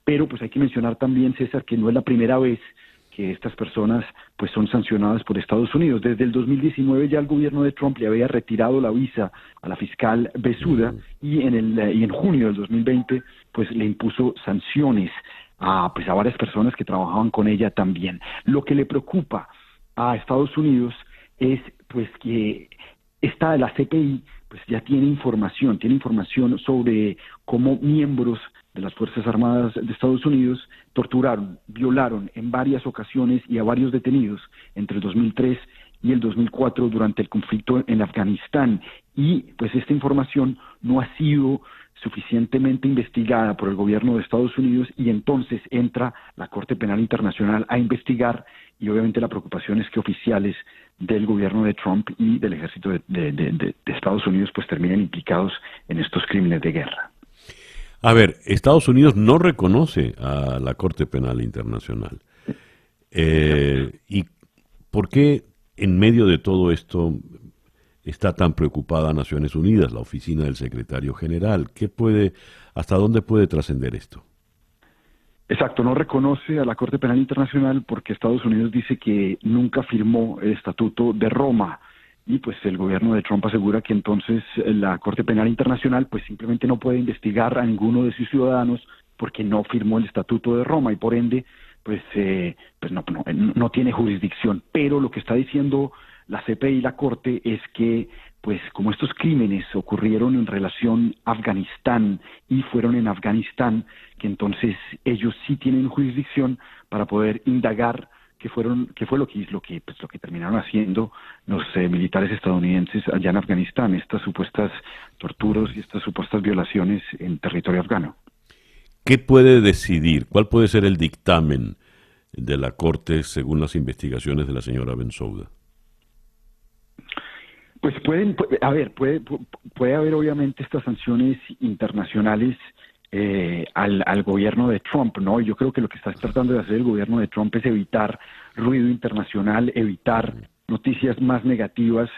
Pero pues hay que mencionar también, César, que no es la primera vez que estas personas pues son sancionadas por Estados Unidos. Desde el 2019 ya el gobierno de Trump le había retirado la visa a la fiscal Besuda y en el y en junio del 2020 pues le impuso sanciones a, pues, a varias personas que trabajaban con ella también. Lo que le preocupa a Estados Unidos es pues que esta de la CPI pues ya tiene información, tiene información sobre cómo miembros de las Fuerzas Armadas de Estados Unidos torturaron, violaron en varias ocasiones y a varios detenidos entre el 2003 y el 2004 durante el conflicto en Afganistán. Y pues esta información no ha sido suficientemente investigada por el gobierno de Estados Unidos y entonces entra la Corte Penal Internacional a investigar y obviamente la preocupación es que oficiales del gobierno de Trump y del ejército de, Estados Unidos pues terminen implicados en estos crímenes de guerra. A ver, Estados Unidos no reconoce a la Corte Penal Internacional. Eh, ¿Y por qué en medio de todo esto está tan preocupada Naciones Unidas, la oficina del secretario general? ¿Qué puede, hasta dónde puede trascender esto? Exacto, no reconoce a la Corte Penal Internacional porque Estados Unidos dice que nunca firmó el Estatuto de Roma y pues el gobierno de Trump asegura que entonces la Corte Penal Internacional pues simplemente no puede investigar a ninguno de sus ciudadanos porque no firmó el Estatuto de Roma y por ende pues eh, pues no, no, no tiene jurisdicción. Pero lo que está diciendo la CPI y la Corte es que, pues como estos crímenes ocurrieron en relación a Afganistán y fueron en Afganistán, que entonces ellos sí tienen jurisdicción para poder indagar qué fueron fue que que pues, lo que terminaron haciendo los eh, militares estadounidenses allá en Afganistán estas supuestas torturas y estas supuestas violaciones en territorio afgano. Qué puede decidir cuál puede ser el dictamen de la corte según las investigaciones de la señora Bensouda pues pueden, a ver, puede, puede haber obviamente estas sanciones internacionales eh, al, al gobierno de Trump, ¿no? Yo creo que lo que está tratando de hacer el gobierno de Trump es evitar ruido internacional, evitar noticias más negativas,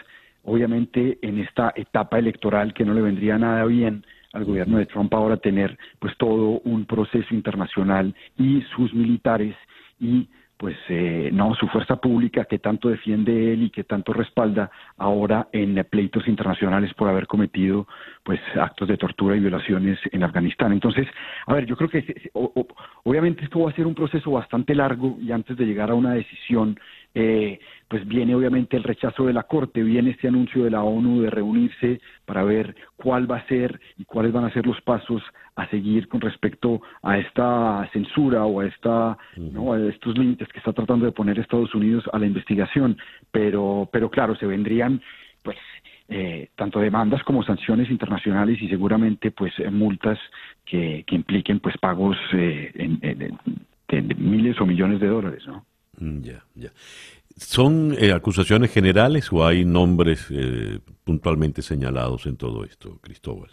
obviamente en esta etapa electoral que no le vendría nada bien al gobierno de Trump ahora tener pues todo un proceso internacional y sus militares y pues eh, no su fuerza pública que tanto defiende él y que tanto respalda ahora en pleitos internacionales por haber cometido pues actos de tortura y violaciones en Afganistán. Entonces, a ver, yo creo que obviamente esto va a ser un proceso bastante largo y antes de llegar a una decisión eh, pues viene obviamente el rechazo de la Corte, viene este anuncio de la ONU de reunirse para ver cuál va a ser y cuáles van a ser los pasos a seguir con respecto a esta censura o a, esta, ¿no? a estos límites que está tratando de poner Estados Unidos a la investigación. Pero, pero claro, se vendrían pues eh, tanto demandas como sanciones internacionales y seguramente pues multas que, que impliquen pues pagos eh, en, de miles o millones de dólares, ¿no? Mm, ya, ya. ¿Son eh, acusaciones generales o hay nombres eh, puntualmente señalados en todo esto, Cristóbal?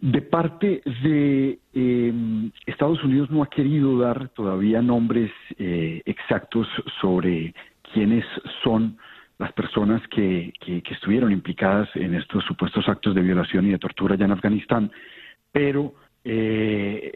De parte de em, Estados Unidos no ha querido dar todavía nombres eh, exactos sobre quiénes son las personas que, que, estuvieron implicadas en estos supuestos actos de violación y de tortura allá en Afganistán, pero eh,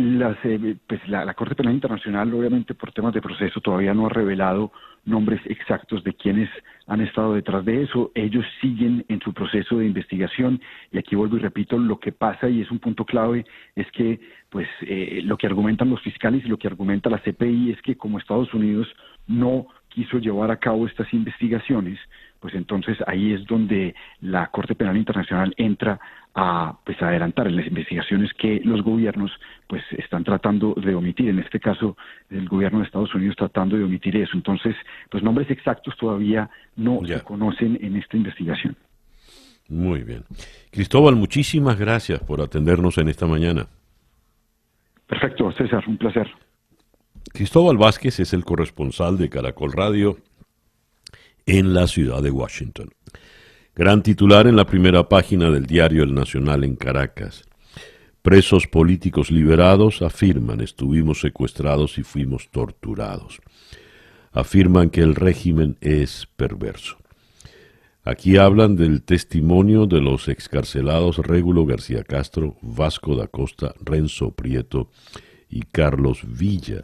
las, eh, pues la, Corte Penal Internacional, obviamente por temas de proceso, todavía no ha revelado nombres exactos de quienes han estado detrás de eso. Ellos siguen en su proceso de investigación y aquí vuelvo y repito, lo que pasa y es un punto clave es que pues eh, lo que argumentan los fiscales y lo que argumenta la CPI es que como Estados Unidos no quiso llevar a cabo estas investigaciones, pues entonces ahí es donde la Corte Penal Internacional entra a pues adelantar en las investigaciones que los gobiernos pues están tratando de omitir. En este caso el gobierno de Estados Unidos tratando de omitir eso. Entonces pues nombres exactos todavía no se conocen en esta investigación. Muy bien. Cristóbal muchísimas gracias por atendernos en esta mañana. Perfecto César un placer. Cristóbal Vázquez es el corresponsal de Caracol Radio en la ciudad de Washington Gran titular en la primera página del diario El Nacional en Caracas. Presos políticos liberados afirman estuvimos secuestrados y fuimos torturados. Afirman que el régimen es perverso. Aquí hablan del testimonio de los excarcelados Régulo García Castro, Vasco da Costa, Renzo Prieto y Carlos Villa,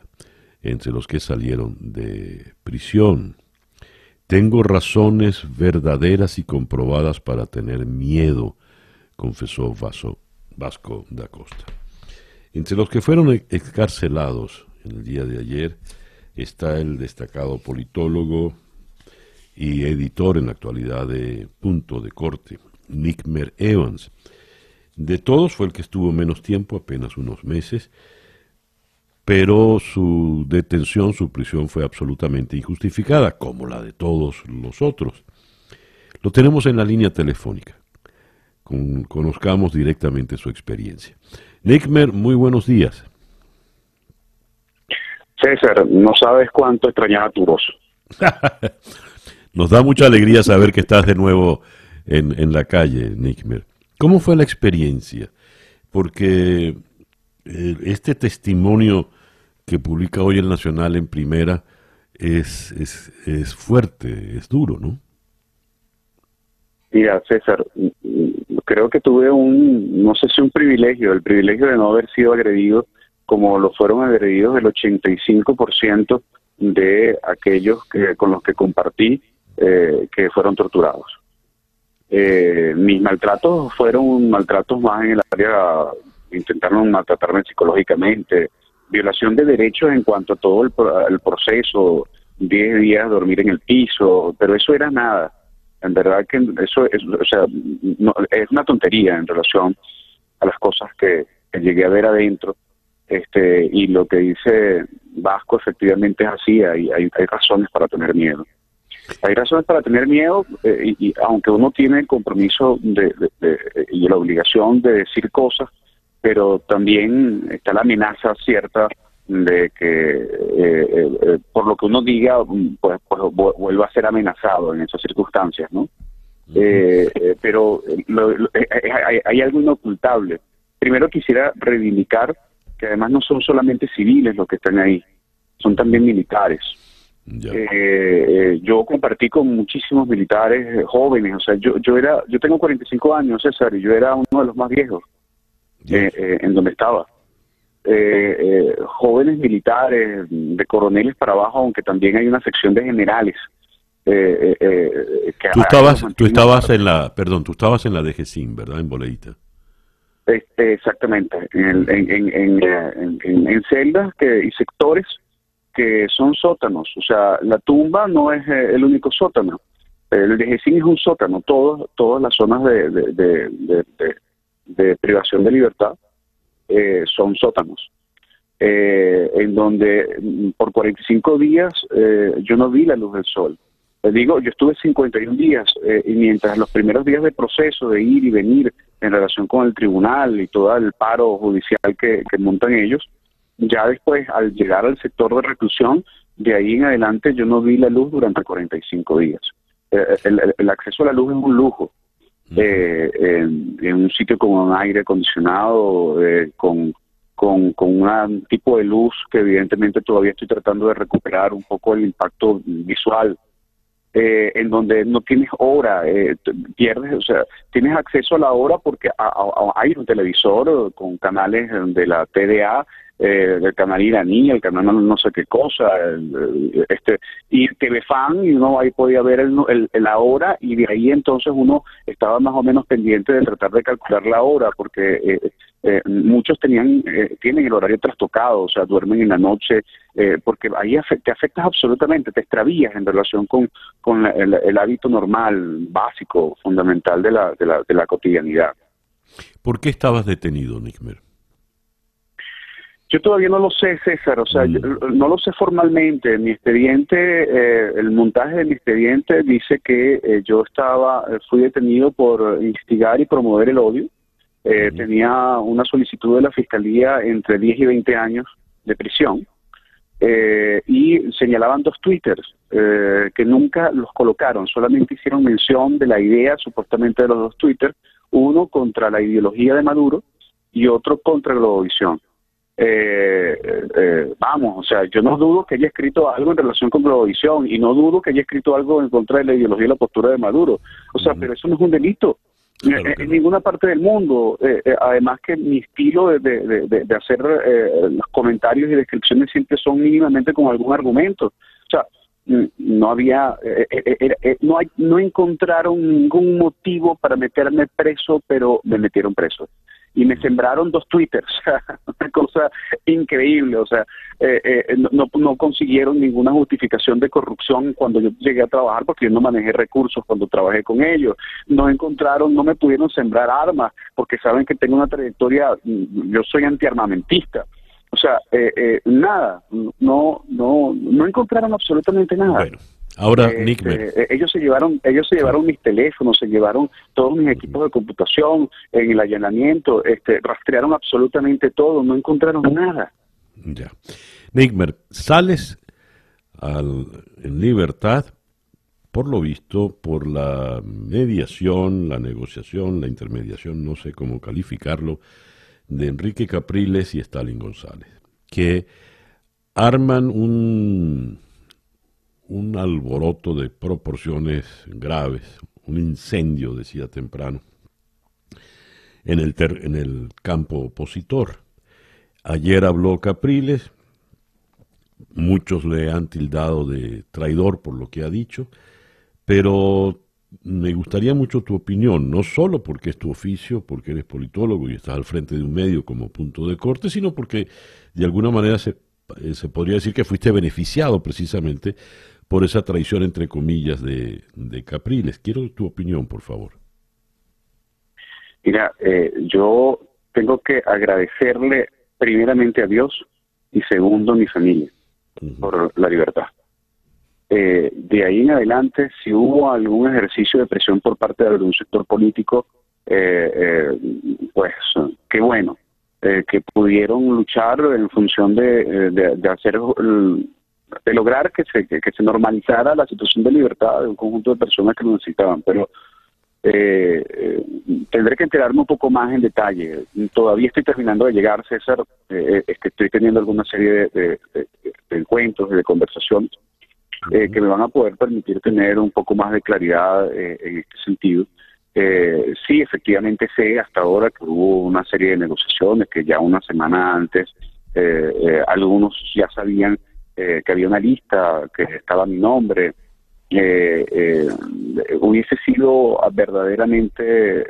entre los que salieron de prisión. Tengo razones verdaderas y comprobadas para tener miedo, confesó Vasco da Costa. Entre los que fueron excarcelados en el día de ayer está el destacado politólogo y editor en la actualidad de Punto de Corte, Nickmer Evans. De todos fue el que estuvo menos tiempo, apenas unos meses, pero su detención, su prisión fue absolutamente injustificada, como la de todos los otros. Lo tenemos en la línea telefónica. conozcamos directamente su experiencia. Nickmer, muy buenos días. César, no sabes cuánto extrañaba tu voz. Nos da mucha alegría saber que estás de nuevo en, en la calle, Nickmer. ¿Cómo fue la experiencia? Porque eh, este testimonio que publica hoy el Nacional en primera es, es, es fuerte, es duro, ¿no? Mira, César, creo que tuve un, no sé si un privilegio, el privilegio de no haber sido agredido como lo fueron agredidos el 85% de aquellos que, con los que compartí eh, que fueron torturados. Eh, mis maltratos fueron maltratos más en el área, intentaron maltratarme psicológicamente, violación de derechos en cuanto a todo el, proceso, 10 días dormir en el piso, pero eso era nada. En verdad que eso es, o sea, es una tontería en relación a las cosas que, llegué a ver adentro. Este, y lo que dice Vasco efectivamente es así, hay, hay, razones para tener miedo. Hay razones para tener miedo eh, y, aunque uno tiene el compromiso de, y la obligación de decir cosas, pero también está la amenaza cierta de que eh, eh, eh, por lo que uno diga pues, pues vuelva a ser amenazado en esas circunstancias no pero hay, algo inocultable. Primero quisiera reivindicar que además no son solamente civiles los que están ahí son también militares. Yo compartí con muchísimos militares jóvenes o sea yo yo era yo tengo 45 años César y yo era uno de los más viejos eh, eh, en donde estaba. Eh, jóvenes militares, de coroneles para abajo, aunque también hay una sección de generales. tú estabas, tú estabas en la, perdón, tú estabas en la DGCIM, ¿verdad? En Boleita. Este, exactamente, en, en, en, en, celdas que, y sectores que son sótanos. O sea, la tumba no es el único sótano. El DGCIM es un sótano. Todos, todas las zonas de, de, de privación de libertad eh, son sótanos, eh, en donde mm, por 45 días eh, yo no vi la luz del sol. Les digo, yo estuve 51 días y mientras los primeros días de proceso, de ir y venir en relación con el tribunal y todo el paro judicial que, montan ellos, ya después al llegar al sector de reclusión, de ahí en adelante yo no vi la luz durante 45 días. el, acceso a la luz es un lujo eh, en, un sitio con un aire acondicionado, eh, con, con, con un tipo de luz que evidentemente todavía estoy tratando de recuperar un poco el impacto visual. eh, en donde no tienes hora, eh, pierdes, o sea, tienes acceso a la hora porque hay un televisor con canales de la TDA, eh, del canal iraní, el canal no, sé qué cosa, este y TV Fan, y uno ahí podía ver el, la hora y de ahí entonces uno estaba más o menos pendiente de tratar de calcular la hora porque eh, muchos tenían eh, tienen el horario trastocado, o sea, duermen en la noche, eh, porque ahí te afectas absolutamente, te extravías en relación con, con el, hábito normal, básico, fundamental de la, de, la, de la cotidianidad. ¿Por qué estabas detenido, Nickmer? Yo todavía no lo sé, César, o sea, mm. no lo sé formalmente. Mi expediente, el montaje de mi expediente dice que yo estaba, fui detenido por instigar y promover el odio eh, tenía una solicitud de la Fiscalía entre 10 y 20 años de prisión eh, y señalaban dos twitters eh, que nunca los colocaron, solamente hicieron mención de la idea supuestamente de los dos twitters, uno contra la ideología de Maduro y otro contra Globovisión. Vamos, o sea, yo no dudo que haya escrito algo en relación con Globovisión y no dudo que haya escrito algo en contra de la ideología y la postura de Maduro. O sea, pero eso no es un delito. En, ninguna parte del mundo. Eh, eh, además que mi estilo de, de, hacer eh, los comentarios y descripciones siempre son mínimamente con algún argumento. O sea, no había, no, hay, no encontraron ningún motivo para meterme preso, pero me metieron preso y me sembraron dos twitters, una cosa increíble, o sea, eh, eh, no, no consiguieron ninguna justificación de corrupción cuando yo llegué a trabajar porque yo no manejé recursos cuando trabajé con ellos, no encontraron, no me pudieron sembrar armas porque saben que tengo una trayectoria, mm, yo soy antiarmamentista, o sea, eh, nada, no, no, no encontraron absolutamente nada. Ahora, este, Nick, eh, ellos se llevaron, ellos se llevaron mis teléfonos, se llevaron todos mis equipos de computación en el allanamiento, este, rastrearon absolutamente todo, no encontraron nada. Ya, Nickmer, sales al, en libertad, por lo visto, por la mediación, la negociación, la intermediación, no sé cómo calificarlo, de Enrique Capriles y Stalin González, que arman un un alboroto de proporciones graves, un incendio, decía temprano, en el, en el campo opositor. Ayer habló Capriles, muchos le han tildado de traidor por lo que ha dicho, pero me gustaría mucho tu opinión, no solo porque es tu oficio, porque eres politólogo y estás al frente de un medio como punto de corte, sino porque de alguna manera se, eh, se podría decir que fuiste beneficiado precisamente por esa traición, entre comillas, de, Capriles. Quiero tu opinión, por favor. Mira, eh, yo tengo que agradecerle primeramente a Dios y segundo a mi familia por la libertad. Eh, de ahí en adelante, si hubo algún ejercicio de presión por parte de algún sector político, eh, pues qué bueno, que pudieron luchar en función de, de hacer de lograr que se, que, se normalizara la situación de libertad de un conjunto de personas que lo necesitaban. Pero eh, eh, tendré que enterarme un poco más en detalle. Todavía estoy terminando de llegar, César, eh, es que estoy teniendo alguna serie de, de, de, de encuentros, de conversaciones, que me van a poder permitir tener un poco más de claridad en este sentido. sí, efectivamente sé hasta ahora que hubo una serie de negociaciones que ya una semana antes algunos ya sabían eh, que había una lista, que estaba mi nombre, eh, eh, hubiese sido verdaderamente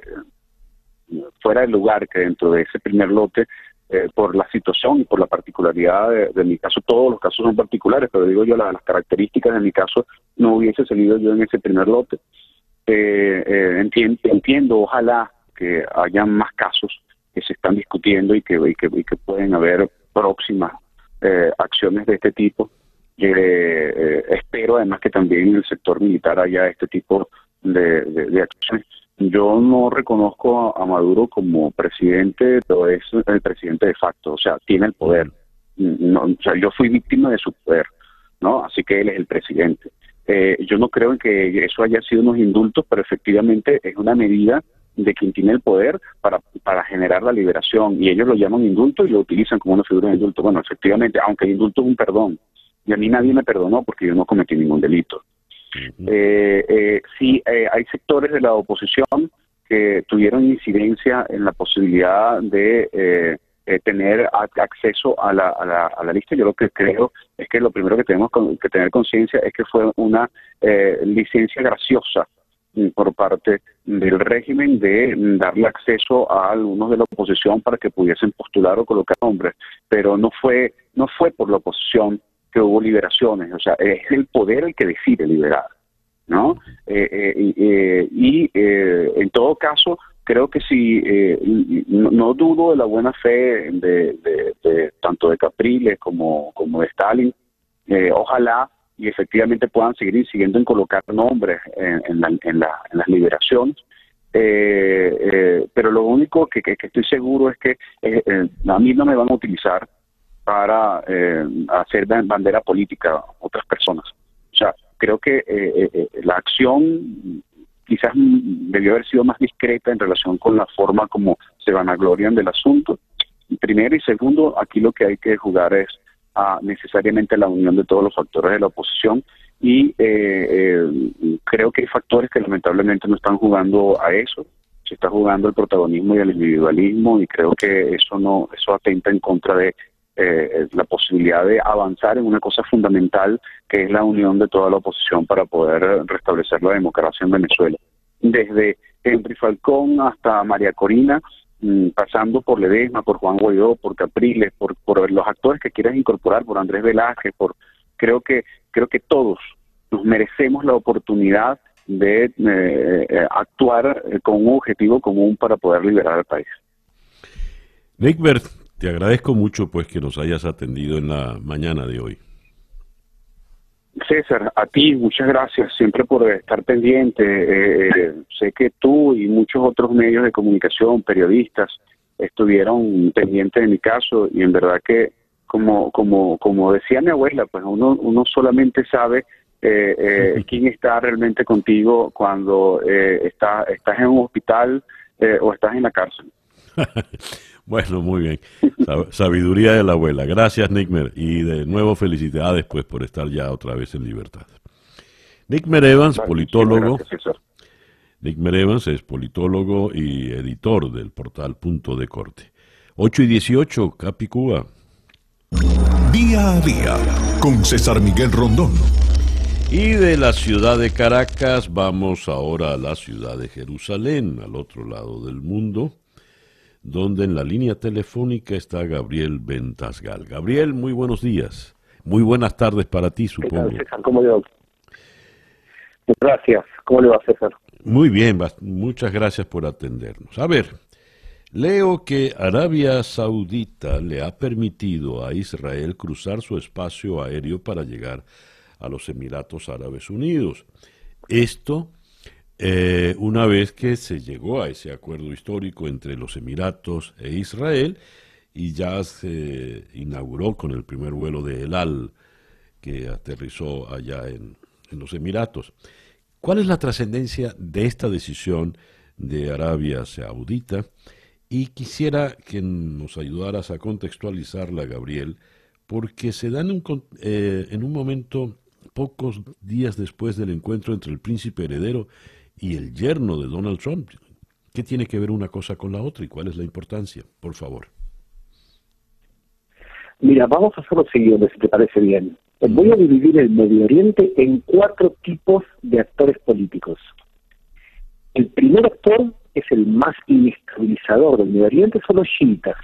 fuera de lugar que dentro de ese primer lote, por la situación y por la particularidad de, mi caso, todos los casos son particulares, pero digo yo, las características de mi caso no hubiese salido yo en ese primer lote. entiendo, entiendo, ojalá que haya más casos que se están discutiendo y que, y y que pueden haber próximas eh, acciones de este tipo. Eh, espero además que también en el sector militar haya este tipo de, acciones. Yo no reconozco a Maduro como presidente, pero es el presidente de facto, o sea, tiene el poder. No, o sea, yo fui víctima de su poder, ¿no? Así que él es el presidente. Eh, yo no creo en que eso haya sido unos indultos, pero efectivamente es una medida de quien tiene el poder para, para generar la liberación. Y ellos lo llaman indulto y lo utilizan como una figura de indulto. Bueno, efectivamente, aunque el indulto es un perdón. Y a mí nadie me perdonó porque yo no cometí ningún delito. sí, hay sectores de la oposición que tuvieron incidencia en la posibilidad de tener acceso a la, a, la, a la, lista. Yo lo que creo es que lo primero que tenemos que tener conciencia es que fue una licencia graciosa por parte del régimen de darle acceso a algunos de la oposición para que pudiesen postular o colocar nombres, pero no fue no fue por la oposición que hubo liberaciones, o sea, es el poder el que decide liberar, ¿no? Eh, eh, eh, y en todo caso, creo que si no, dudo de la buena fe de, tanto de Capriles como, como de Stalin, ojalá y efectivamente puedan seguir incidiendo en colocar nombres en, las liberaciones. Eh, eh, pero lo único que, estoy seguro es que eh, a mí no me van a utilizar para hacer bandera política otras personas. O sea, creo que la acción quizás debió haber sido más discreta en relación con la forma como se vanaglorian del asunto. Primero y segundo, aquí lo que hay que jugar es a necesariamente la unión de todos los factores de la oposición y eh, eh, creo que hay factores que lamentablemente no están jugando a eso. Se está jugando el protagonismo y el individualismo y creo que eso no eso atenta en contra de eh, la posibilidad de avanzar en una cosa fundamental que es la unión de toda la oposición para poder restablecer la democracia en Venezuela. Desde Henry Falcón hasta María Corina pasando por Ledesma, por Juan Guaidó, por Capriles, por, los actores que quieras incorporar, por Andrés Velázquez, por creo que creo que todos nos merecemos la oportunidad de eh, eh, actuar eh, con un objetivo común para poder liberar al país. Nickbert, te agradezco mucho pues que nos hayas atendido en la mañana de hoy. César, a ti muchas gracias siempre por estar pendiente. Eh, eh, sé que tú y muchos otros medios de comunicación, periodistas, estuvieron pendientes de mi caso y en verdad que, como como como decía mi abuela, pues uno uno solamente sabe eh, quién está realmente contigo cuando está, estás en un hospital o estás en la cárcel. Bueno, muy bien. Sabiduría de la abuela. Gracias, Nickmer. Y de nuevo felicidades pues por estar ya otra vez en libertad. Nickmer Evans, politólogo. Nickmer Evans es politólogo y editor del portal Punto de Corte. 8 y 18, Capicúa. Día a día, con César Miguel Rondón. Y de la ciudad de Caracas vamos ahora a la ciudad de Jerusalén, al otro lado del mundo donde en la línea telefónica está Gabriel Ventasgal. Gabriel, muy buenos días. Muy buenas tardes para ti, supongo. César? ¿Cómo le va? Gracias. ¿Cómo le va, César? Muy bien, muchas gracias por atendernos. A ver, leo que Arabia Saudita le ha permitido a Israel cruzar su espacio aéreo para llegar a los Emiratos Árabes Unidos. Esto eh, una vez que se llegó a ese acuerdo histórico entre los Emiratos e Israel y ya se inauguró con el primer vuelo de El Al que aterrizó allá en, los Emiratos. ¿Cuál es la trascendencia de esta decisión de Arabia Saudita? Y quisiera que nos ayudaras a contextualizarla, Gabriel, porque se dan un, eh, en un momento pocos días después del encuentro entre el príncipe heredero y el yerno de Donald Trump. ¿Qué tiene que ver una cosa con la otra y cuál es la importancia? Por favor. Mira, vamos a hacer lo siguiente, si te parece bien. Voy a dividir el Medio Oriente en cuatro tipos de actores políticos. El primer actor es el más inestabilizador del Medio Oriente, son los chiitas,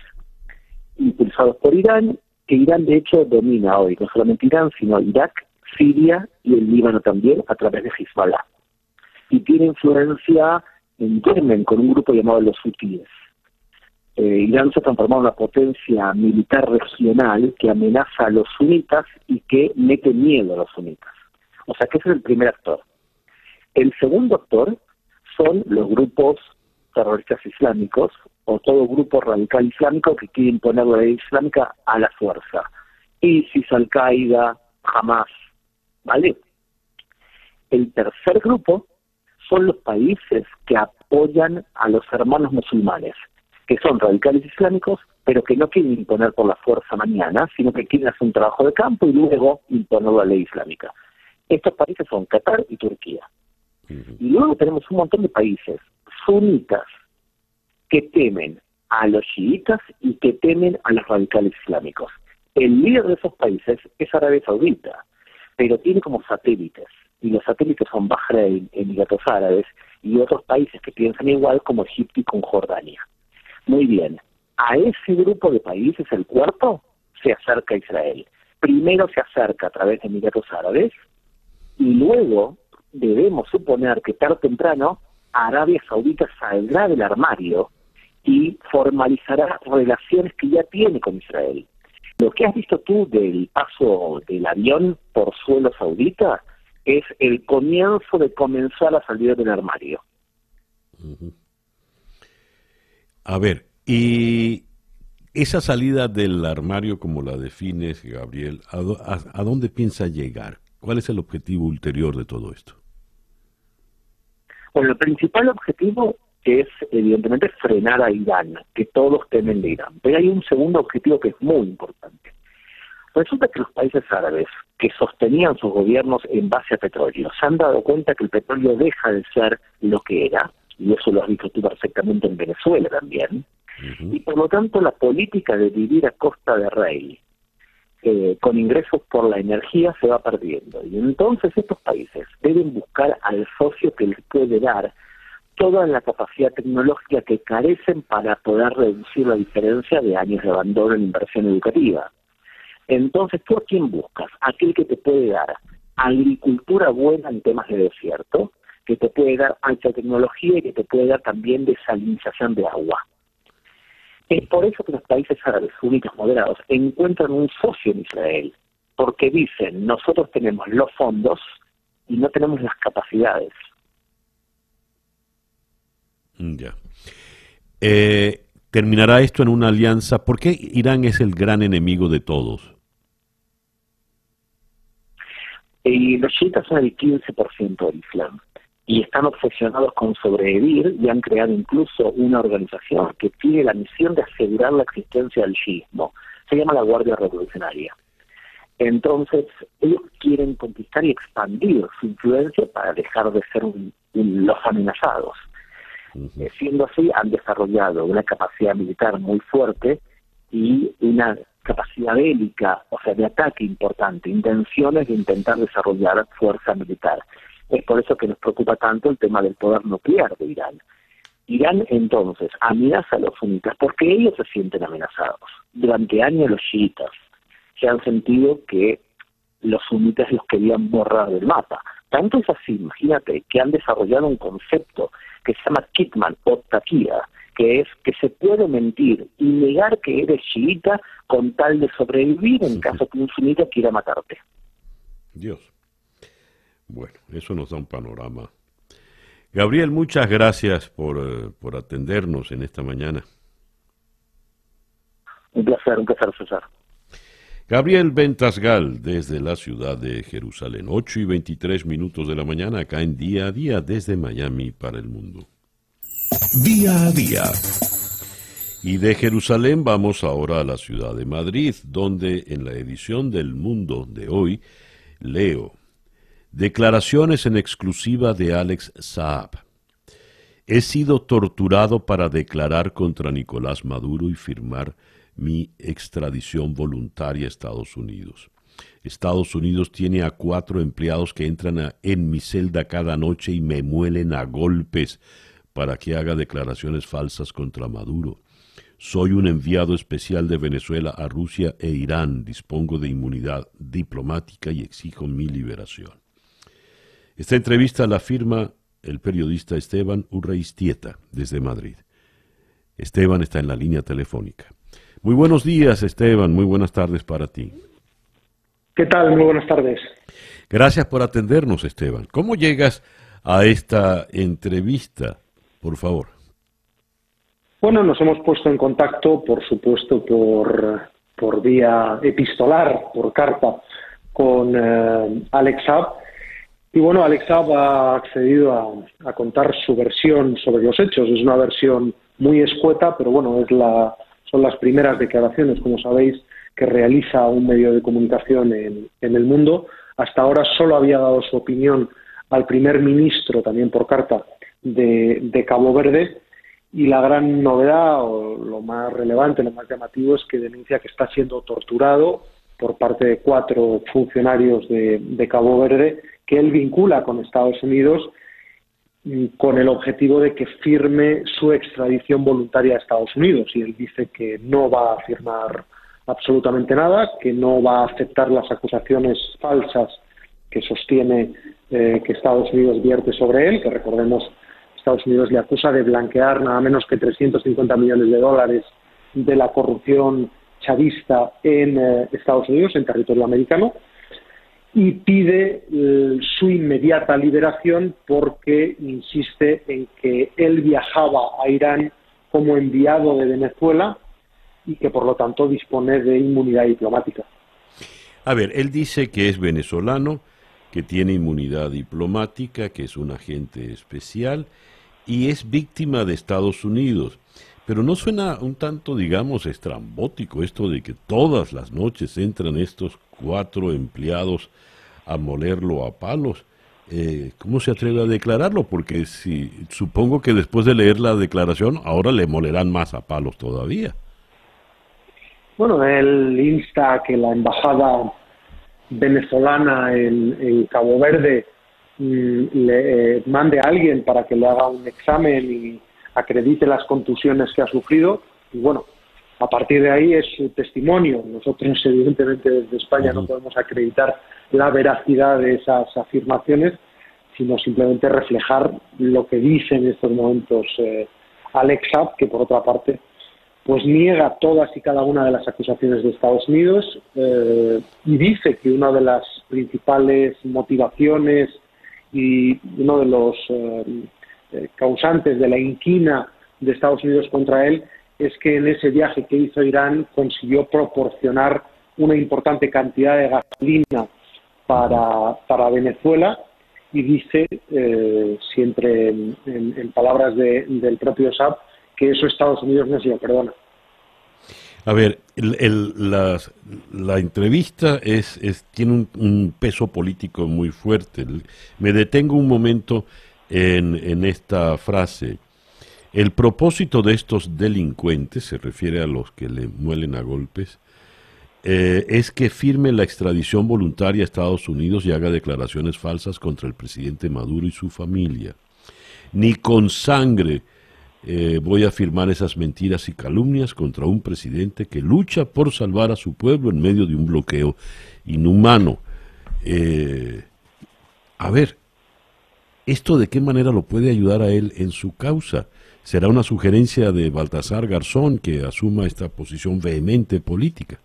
impulsados por Irán, que Irán de hecho domina hoy, no solamente Irán, sino Irak, Siria y el Líbano también, a través de Hezbollah y tiene influencia en Yemen con un grupo llamado los hutíes. Eh, Irán se ha transformado en una potencia militar regional que amenaza a los sunitas y que mete miedo a los sunitas. O sea que ese es el primer actor. El segundo actor son los grupos terroristas islámicos o todo grupo radical islámico que quiere imponer la ley islámica a la fuerza. ISIS, Al-Qaeda, Hamas, ¿vale? El tercer grupo son los países que apoyan a los hermanos musulmanes, que son radicales islámicos, pero que no quieren imponer por la fuerza mañana, sino que quieren hacer un trabajo de campo y luego imponer la ley islámica. Estos países son Qatar y Turquía. Y luego tenemos un montón de países sunitas que temen a los chiitas y que temen a los radicales islámicos. El líder de esos países es Arabia Saudita, pero tiene como satélites, y los satélites son Bahrein, Emiratos Árabes y otros países que piensan igual como Egipto y con Jordania. Muy bien, a ese grupo de países, el cuarto, se acerca a Israel. Primero se acerca a través de Emiratos Árabes y luego debemos suponer que tarde o temprano Arabia Saudita saldrá del armario y formalizará relaciones que ya tiene con Israel. Lo que has visto tú del paso del avión por suelo saudita es el comienzo de comenzar a salir del armario. A ver, y esa salida del armario, como la defines, Gabriel, ¿a, dónde piensa llegar? ¿Cuál es el objetivo ulterior de todo esto? Bueno, el principal objetivo es evidentemente frenar a Irán, que todos temen de Irán. Pero hay un segundo objetivo que es muy importante. Resulta que los países árabes que sostenían sus gobiernos en base a petróleo se han dado cuenta que el petróleo deja de ser lo que era, y eso lo has visto tú perfectamente en Venezuela también, y por lo tanto la política de vivir a costa de rey, eh, con ingresos por la energía, se va perdiendo. Y entonces estos países deben buscar al socio que les puede dar toda la capacidad tecnológica que carecen para poder reducir la diferencia de años de abandono en inversión educativa. Entonces, ¿tú a quién buscas? Aquel que te puede dar agricultura buena en temas de desierto, que te puede dar alta tecnología y que te puede dar también desalinización de agua. Es por eso que los países árabes únicos moderados encuentran un socio en Israel, porque dicen, nosotros tenemos los fondos y no tenemos las capacidades. Ya. Eh, ¿Terminará esto en una alianza? ¿Por qué Irán es el gran enemigo de todos? Y los chiitas son el 15% del Islam y están obsesionados con sobrevivir y han creado incluso una organización que tiene la misión de asegurar la existencia del chiismo. Se llama la Guardia Revolucionaria. Entonces, ellos quieren conquistar y expandir su influencia para dejar de ser los amenazados. Eh, siendo así, han desarrollado una capacidad militar muy fuerte y una capacidad bélica, o sea, de ataque importante, intenciones de intentar desarrollar fuerza militar. Es por eso que nos preocupa tanto el tema del poder nuclear de Irán. Irán entonces amenaza a los sunitas porque ellos se sienten amenazados. Durante años los chiitas se han sentido que los sunitas los querían borrar del mapa. Tanto es así, imagínate, que han desarrollado un concepto que se llama Kitman o Takia, que es que se puede mentir y negar que eres chiita con tal de sobrevivir en caso que un sunita quiera matarte. Dios. Bueno, eso nos da un panorama. Gabriel, muchas gracias por, eh, por atendernos en esta mañana. Un placer, un placer, César. Gabriel Ventasgal, desde la ciudad de Jerusalén, 8 y 23 minutos de la mañana, acá en Día a Día, desde Miami para el mundo. Día a Día. Y de Jerusalén vamos ahora a la ciudad de Madrid, donde en la edición del Mundo de hoy leo declaraciones en exclusiva de Alex Saab. He sido torturado para declarar contra Nicolás Maduro y firmar mi extradición voluntaria a Estados Unidos. Estados Unidos tiene a cuatro empleados que entran en mi celda cada noche y me muelen a golpes para que haga declaraciones falsas contra Maduro. Soy un enviado especial de Venezuela a Rusia e Irán. Dispongo de inmunidad diplomática y exijo mi liberación. Esta entrevista la firma el periodista Esteban Urreistieta desde Madrid. Esteban está en la línea telefónica. Muy buenos días, Esteban. Muy buenas tardes para ti. ¿Qué tal? Muy buenas tardes. Gracias por atendernos, Esteban. ¿Cómo llegas a esta entrevista? Por favor. Bueno, nos hemos puesto en contacto, por supuesto, por, por vía epistolar, por carta, con eh, Alex Saab. Y bueno, Alex Saab ha accedido a, a contar su versión sobre los hechos. Es una versión muy escueta, pero bueno, es la, son las primeras declaraciones, como sabéis, que realiza un medio de comunicación en, el mundo. hasta ahora solo había dado su opinión al primer ministro, también por carta, de, Cabo Verde. Y la gran novedad, o lo más relevante, lo más llamativo, es que denuncia que está siendo torturado por parte de cuatro funcionarios de Cabo Verde que él vincula con Estados Unidos con el objetivo de que firme su extradición voluntaria a Estados Unidos. Y él dice que no va a firmar absolutamente nada, que no va a aceptar las acusaciones falsas que sostiene eh, que Estados Unidos vierte sobre él, que recordemos, Estados Unidos le acusa de blanquear nada menos que 350 millones de dólares de la corrupción chavista en eh, Estados Unidos, en territorio americano y pide eh, su inmediata liberación porque insiste en que él viajaba a Irán como enviado de Venezuela y que por lo tanto dispone de inmunidad diplomática. A ver, él dice que es venezolano, que tiene inmunidad diplomática, que es un agente especial y es víctima de Estados Unidos. Pero no suena un tanto, digamos, estrambótico esto de que todas las noches entran estos cuatro empleados a molerlo a palos. Eh, ¿Cómo se atreve a declararlo? Porque si supongo que después de leer la declaración ahora le molerán más a palos todavía. Bueno, él insta a que la embajada venezolana en, Cabo Verde le eh, mande a alguien para que le haga un examen y acredite las contusiones que ha sufrido. Y bueno, a partir de ahí es su testimonio. Nosotros, evidentemente, desde España no podemos acreditar la veracidad de esas afirmaciones, sino simplemente reflejar lo que dice en estos momentos eh, Alex que por otra parte, pues niega todas y cada una de las acusaciones de Estados Unidos eh, y dice que una de las principales motivaciones y uno de los eh, causantes de la inquina de Estados Unidos contra él es que en ese viaje que hizo Irán consiguió proporcionar una importante cantidad de gasolina para, para Venezuela y dice, eh, siempre en, palabras del propio SAP, que eso Estados Unidos no se lo perdona. A ver, la, la, entrevista es, es tiene un, peso político muy fuerte. Me detengo un momento en, en esta frase. El propósito de estos delincuentes, se refiere a los que le muelen a golpes, eh, es que firme la extradición voluntaria a Estados Unidos y haga declaraciones falsas contra el presidente Maduro y su familia. Ni con sangre eh, voy a firmar esas mentiras y calumnias contra un presidente que lucha por salvar a su pueblo en medio de un bloqueo inhumano. Eh, a ver, ¿esto de qué manera lo puede ayudar a él en su causa? será una sugerencia de Baltasar Garzón que asuma esta posición vehemente política.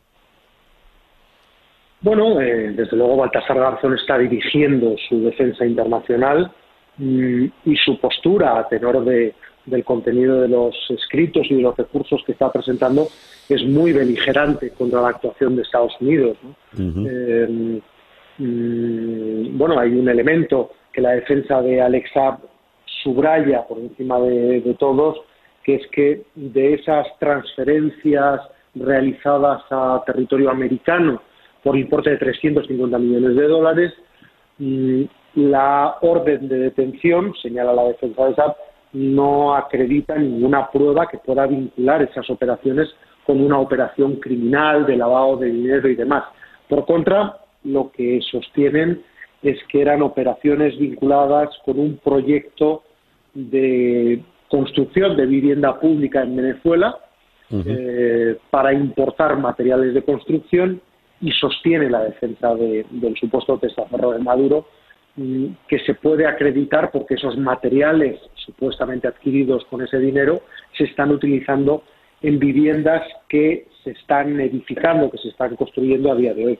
Bueno, eh, desde luego Baltasar Garzón está dirigiendo su defensa internacional mm, y su postura a tenor de, del contenido de los escritos y de los recursos que está presentando es muy beligerante contra la actuación de Estados Unidos. Eh, mm, bueno, hay un elemento que la defensa de Alex subraya por encima de, todos, que es que de esas transferencias realizadas a territorio americano por importe de 350 millones de dólares, mm, la orden de detención, señala la defensa de SAP, no acredita ninguna prueba que pueda vincular esas operaciones con una operación criminal de lavado de dinero y demás. Por contra, lo que sostienen es que eran operaciones vinculadas con un proyecto de construcción de vivienda pública en Venezuela eh, para importar materiales de construcción y sostiene la defensa del supuesto testaferro de Maduro que se puede acreditar porque esos materiales supuestamente adquiridos con ese dinero se están utilizando en viviendas que se están edificando, que se están construyendo a día de hoy.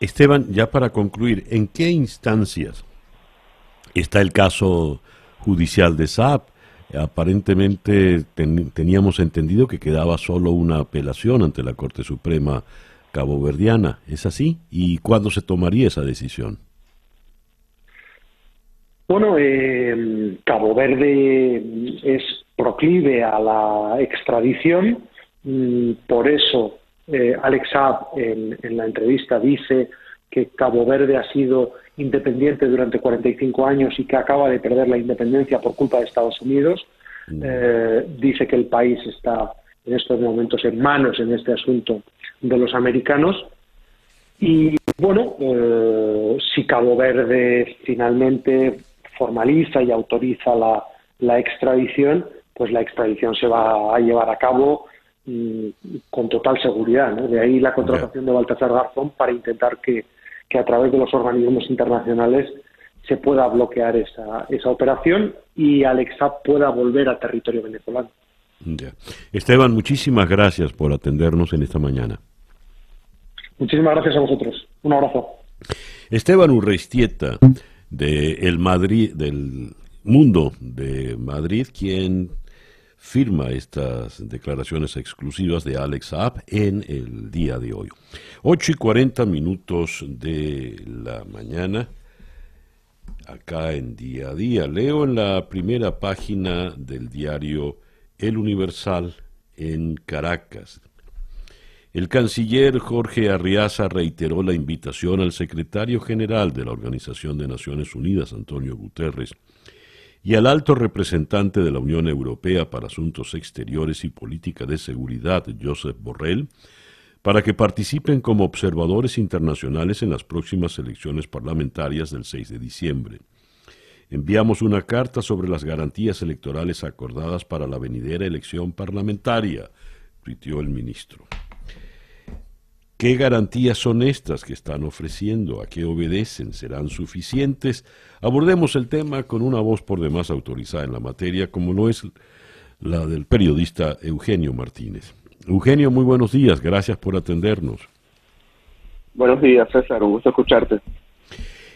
Esteban, ya para concluir, ¿en qué instancias está el caso judicial de SAP. Aparentemente teníamos entendido que quedaba solo una apelación ante la Corte Suprema caboverdiana. ¿Es así? ¿Y cuándo se tomaría esa decisión? Bueno, eh, Cabo Verde es proclive a la extradición, mm, por eso eh, Alex Saab en, la entrevista dice que Cabo Verde ha sido independiente durante 45 años y que acaba de perder la independencia por culpa de Estados Unidos. Mm. Eh, dice que el país está en estos momentos en manos en este asunto de los americanos. Y bueno, eh, si Cabo Verde finalmente formaliza y autoriza la, la extradición, pues la extradición se va a llevar a cabo mm, con total seguridad. De ahí la contratación de Baltasar Garzón para intentar que que a través de los organismos internacionales se pueda bloquear esa, esa operación y Alexa pueda volver a territorio venezolano. Esteban, muchísimas gracias por atendernos en esta mañana. Muchísimas gracias a vosotros. Un abrazo. Esteban Urreistieta, de el Madrid, del Mundo de Madrid, quien firma estas declaraciones exclusivas de Alex Saab en el día de hoy. 8 y 40 minutos de la mañana, acá en día a día. Leo en la primera página del diario El Universal en Caracas. El canciller Jorge Arriaza reiteró la invitación al secretario general de la Organización de Naciones Unidas, Antonio Guterres, y al alto representante de la Unión Europea para Asuntos Exteriores y Política de Seguridad, Joseph Borrell, para que participen como observadores internacionales en las próximas elecciones parlamentarias del 6 de diciembre. Enviamos una carta sobre las garantías electorales acordadas para la venidera elección parlamentaria, tuiteó el ministro. ¿Qué garantías son estas que están ofreciendo? ¿A qué obedecen? ¿Serán suficientes? Abordemos el tema con una voz por demás autorizada en la materia, como lo es la del periodista Eugenio Martínez. Eugenio, muy buenos días, gracias por atendernos. Buenos días, César, un gusto escucharte.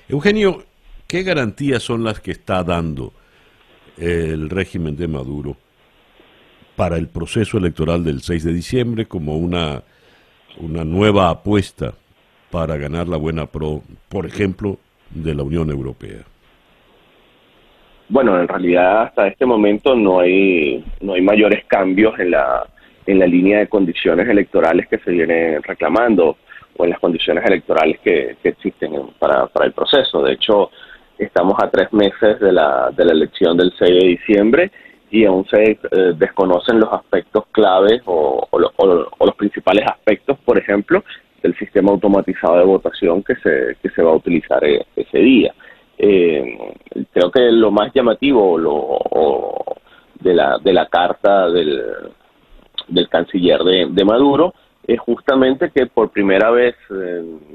Eugenio, ¿qué garantías son las que está dando el régimen de Maduro para el proceso electoral del 6 de diciembre como una una nueva apuesta para ganar la buena pro, por ejemplo, de la Unión Europea? Bueno, en realidad hasta este momento no hay no hay mayores cambios en la en la línea de condiciones electorales que se vienen reclamando o en las condiciones electorales que, existen para, para el proceso. De hecho, estamos a tres meses de la, de la elección del 6 de diciembre y aún se eh, desconocen los aspectos claves o, los principales aspectos, por ejemplo, del sistema automatizado de votación que se, que se va a utilizar eh, ese día. Eh, creo que lo más llamativo lo, de, la, de la carta del, del canciller de Maduro es justamente que por primera vez,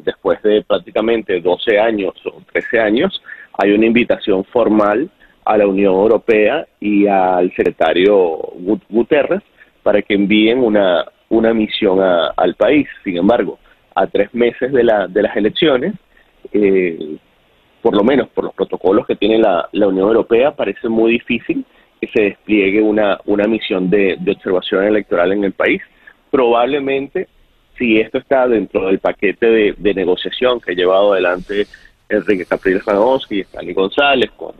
después de prácticamente 12 años o 13 años, hay una invitación formal a la Unión Europea y al secretario Guterres para que envíen una, una misión al país. Sin embargo, a tres meses de, la, de las elecciones, eh, por lo menos por los protocolos que tiene la, la, Unión Europea, parece muy difícil que se despliegue una, una misión de, observación electoral en el país. Probablemente, si esto está dentro del paquete de, negociación que ha llevado adelante Enrique Capriles Fanowski y Stanley González con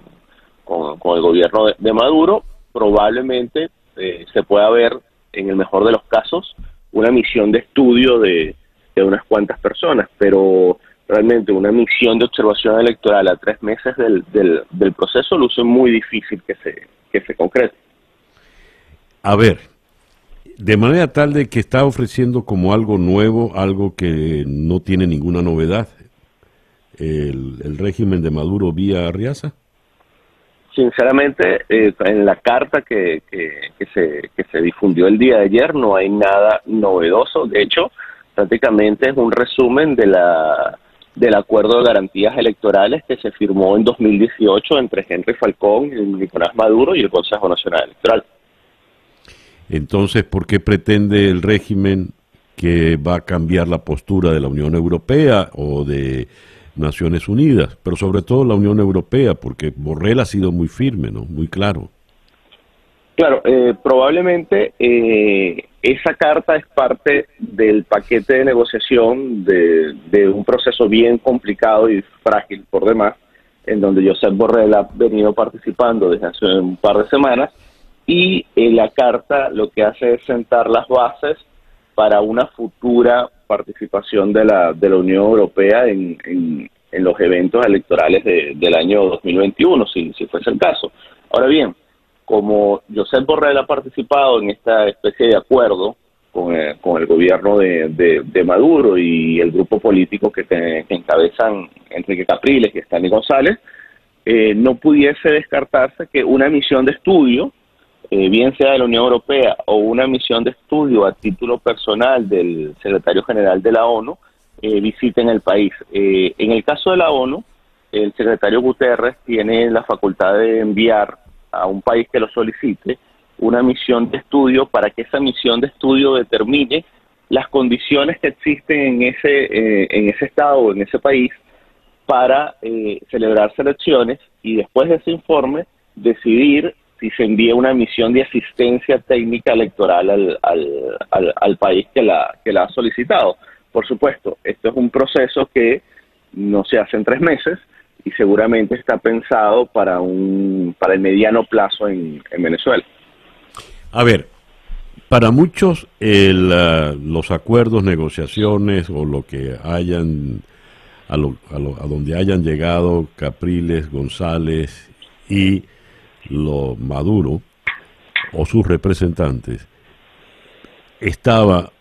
con, el gobierno de, Maduro, probablemente eh, se pueda ver, en el mejor de los casos, una misión de estudio de, unas cuantas personas, pero realmente una misión de observación electoral a tres meses del, del, proceso luce muy difícil que se, que se concrete. A ver, de manera tal de que está ofreciendo como algo nuevo, algo que no tiene ninguna novedad, el, el régimen de Maduro vía Arriaza sinceramente, eh, en la carta que, que, se, que se difundió el día de ayer no hay nada novedoso. De hecho, prácticamente es un resumen de la del acuerdo de garantías electorales que se firmó en 2018 entre Henry Falcón, Nicolás Maduro y el Consejo Nacional Electoral. Entonces, ¿por qué pretende el régimen que va a cambiar la postura de la Unión Europea o de Naciones Unidas, pero sobre todo la Unión Europea, porque Borrell ha sido muy firme, ¿no? Muy claro. Claro, eh, probablemente eh, esa carta es parte del paquete de negociación de, un proceso bien complicado y frágil por demás, en donde Josep Borrell ha venido participando desde hace un par de semanas, y eh, la carta lo que hace es sentar las bases para una futura participación de la, de la Unión Europea en, en, los eventos electorales del año 2021, si, si fuese el caso. Ahora bien, como Josep Borrell ha participado en esta especie de acuerdo con, el, con el gobierno de, de, Maduro y el grupo político que, encabezan Enrique Capriles y Stanley González, eh, no pudiese descartarse que una misión de estudio, eh, bien sea de la Unión Europea o una misión de estudio a título personal del secretario general de la ONU, eh, visiten el país. en el caso de la ONU, el secretario Guterres tiene la facultad de enviar a un país que lo solicite una misión de estudio para que esa misión de estudio determine las condiciones que existen en ese, eh, en ese estado o en ese país para eh, celebrar selecciones y después de ese informe decidir si se envía una misión de asistencia técnica electoral al, al, al, país que la, que la ha solicitado. Por supuesto, esto es un proceso que no se hace en tres meses y seguramente está pensado para, un, para el mediano plazo en Venezuela. A ver, para muchos el, uh, los acuerdos, negociaciones o lo que hayan, a, lo, a, lo, a, donde hayan llegado Capriles, González y lo Maduro o sus representantes, estaba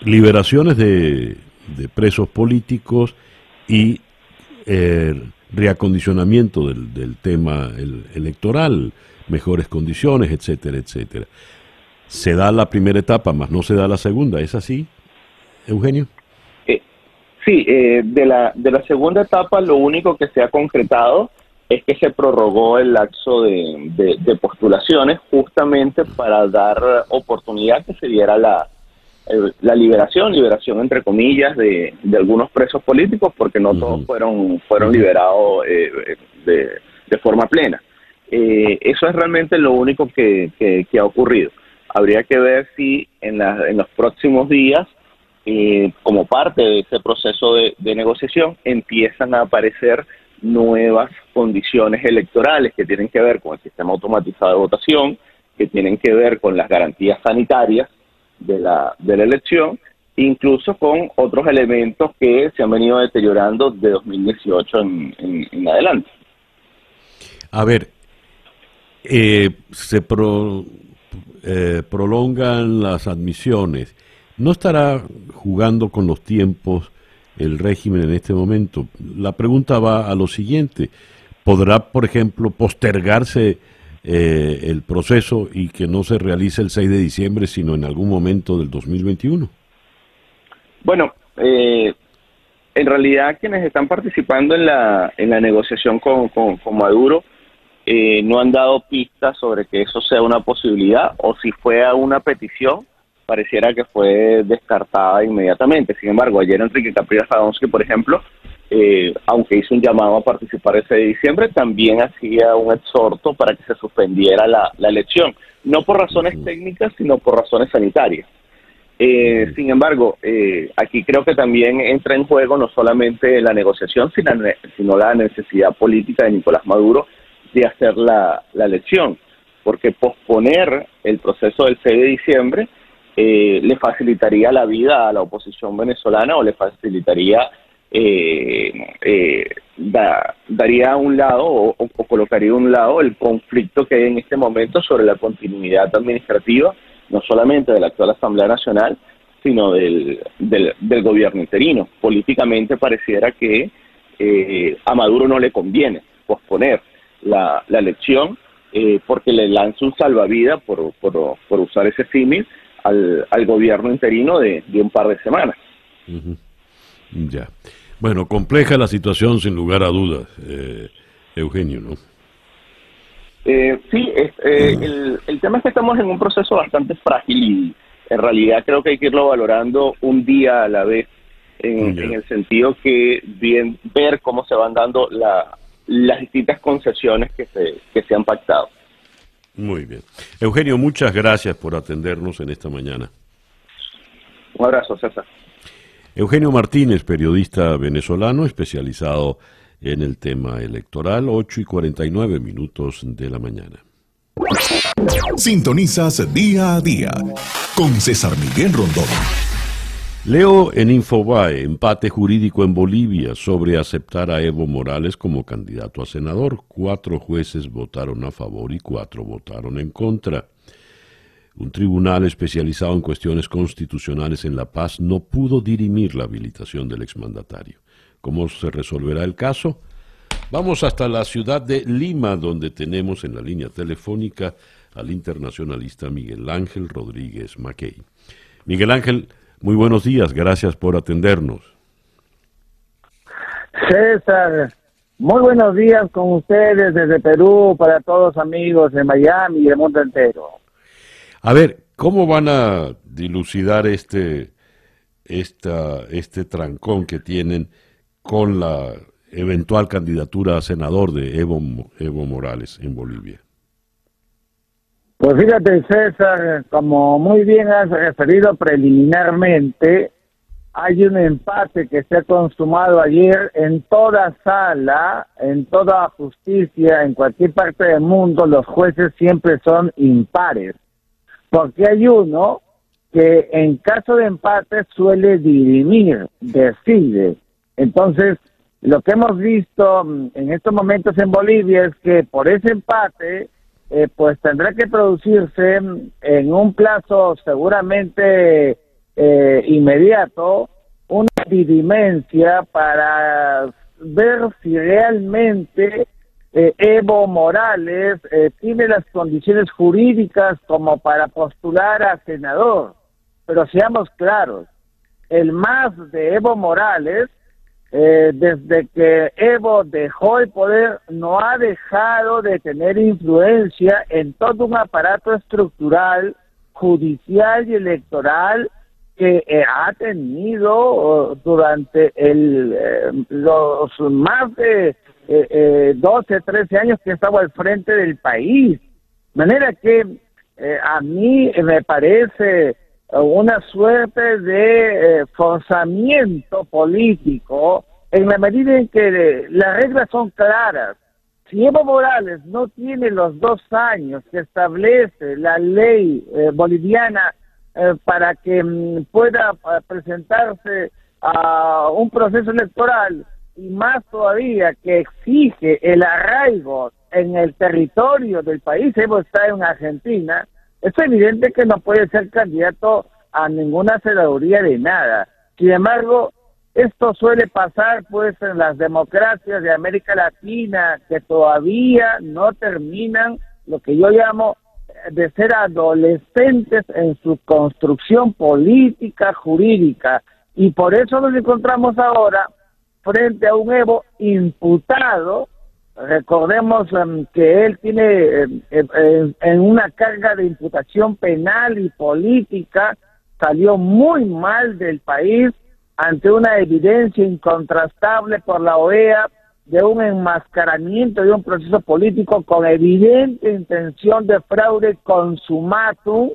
liberaciones de, de presos políticos y eh, reacondicionamiento del, del tema el, electoral, mejores condiciones, etcétera, etcétera se da la primera etapa, más no se da la segunda. ¿Es así, Eugenio? Eh, sí, eh, de, la, de la segunda etapa lo único que se ha concretado es que se prorrogó el lapso de, de, postulaciones justamente para dar oportunidad que se diera la, la liberación, liberación entre comillas, de, de algunos presos políticos, porque no todos fueron, fueron liberados eh, de, de forma plena. eso es realmente lo único que, que ha ocurrido. Habría que ver si en, en los próximos días, eh, como parte de ese proceso de, negociación, empiezan a aparecer nuevas condiciones electorales que tienen que ver con el sistema automatizado de votación, que tienen que ver con las garantías sanitarias de la, de la elección, incluso con otros elementos que se han venido deteriorando de 2018 en, en, adelante. A ver, eh, se pro, eh, prolongan las admisiones, ¿no estará jugando con los tiempos el régimen en este momento? La pregunta va a lo siguiente. ¿Podrá, por ejemplo, postergarse eh, el proceso y que no se realice el 6 de diciembre, sino en algún momento del 2021? Bueno, eh, en realidad quienes están participando en la, en la negociación con, con Maduro eh, no han dado pistas sobre que eso sea una posibilidad o si fue a una petición, pareciera que fue descartada inmediatamente. Sin embargo, ayer Enrique Capriles Sadonsky, por ejemplo, eh, aunque hizo un llamado a participar ese de diciembre, también hacía un exhorto para que se suspendiera la, elección, no por razones técnicas, sino por razones sanitarias. Eh, sin embargo, aquí creo que también entra en juego no solamente la negociación, sino, sino la necesidad política de Nicolás Maduro de hacer la, la elección, porque posponer el proceso del 6 de diciembre eh, le facilitaría la vida a la oposición venezolana o le facilitaría, eh, eh, daría a un lado o, colocaría a un lado el conflicto que hay en este momento sobre la continuidad administrativa, no solamente de la actual Asamblea Nacional, sino del, del, del gobierno interino. Políticamente pareciera que a Maduro no le conviene posponer la, la elección eh, porque le lanza un salvavidas, por, por usar ese símil, al, al gobierno interino de, de un par de semanas. Ya. Bueno, compleja la situación sin lugar a dudas, eh, Eugenio, ¿no? Eh, sí, el, el tema es que estamos en un proceso bastante frágil y en realidad creo que hay que irlo valorando un día a la vez en, en el sentido que bien ver cómo se van dando la, las distintas concesiones que se, que se han pactado. Muy bien. Eugenio, muchas gracias por atendernos en esta mañana. Un abrazo, César. Eugenio Martínez, periodista venezolano especializado en el tema electoral, 8 y 49 minutos de la mañana. Sintonizas día a día con César Miguel Rondón. Leo en Infobae, empate jurídico en Bolivia sobre aceptar a Evo Morales como candidato a senador. Cuatro jueces votaron a favor y cuatro votaron en contra. Un tribunal especializado en cuestiones constitucionales en La Paz no pudo dirimir la habilitación del exmandatario. ¿Cómo se resolverá el caso? Vamos hasta la ciudad de Lima, donde tenemos en la línea telefónica al internacionalista Miguel Ángel Rodríguez Mackey. Miguel Ángel, muy buenos días, gracias por atendernos. César, muy buenos días con ustedes desde Perú, para todos amigos de Miami y del mundo entero. A ver, ¿cómo van a dilucidar este, esta, este trancón que tienen con la eventual candidatura a senador de Evo, Evo Morales en Bolivia? Pues fíjate, César, como muy bien has referido preliminarmente, hay un empate que se ha consumado ayer en toda sala, en toda justicia, en cualquier parte del mundo, los jueces siempre son impares, porque hay uno que en caso de empate suele dirimir, decide. Entonces, lo que hemos visto mm, en estos momentos en Bolivia es que por ese empate, eh, pues tendrá que producirse en un plazo seguramente eh, inmediato una dirimencia para ver si realmente eh, Evo Morales tiene las condiciones jurídicas como para postular a senador. Pero seamos claros, el más de Evo Morales eh, desde que Evo dejó el poder, no ha dejado de tener influencia en todo un aparato estructural, judicial y electoral que eh, ha tenido oh, durante el, eh, los más de 12, 13 años que estaba al frente del país. De manera que a mí me parece una suerte de eh, forzamiento político en la medida en que las reglas son claras. Si Evo Morales no tiene los dos años que establece la ley eh, boliviana eh, para que mm, pueda presentarse a un proceso electoral y más todavía que exige el arraigo en el territorio del país, Evo está en Argentina, es evidente que no puede ser candidato a ninguna senaduría de nada. Sin embargo, esto suele pasar pues en las democracias de América Latina que todavía no terminan lo que yo llamo de ser adolescentes en su construcción política, jurídica. Y por eso nos encontramos ahora frente a un Evo imputado Recordemos em, que él tiene em, em, en una carga de imputación penal y política, salió muy mal del país ante una evidencia incontrastable por la OEA de un enmascaramiento de un proceso político con evidente intención de fraude consumatum.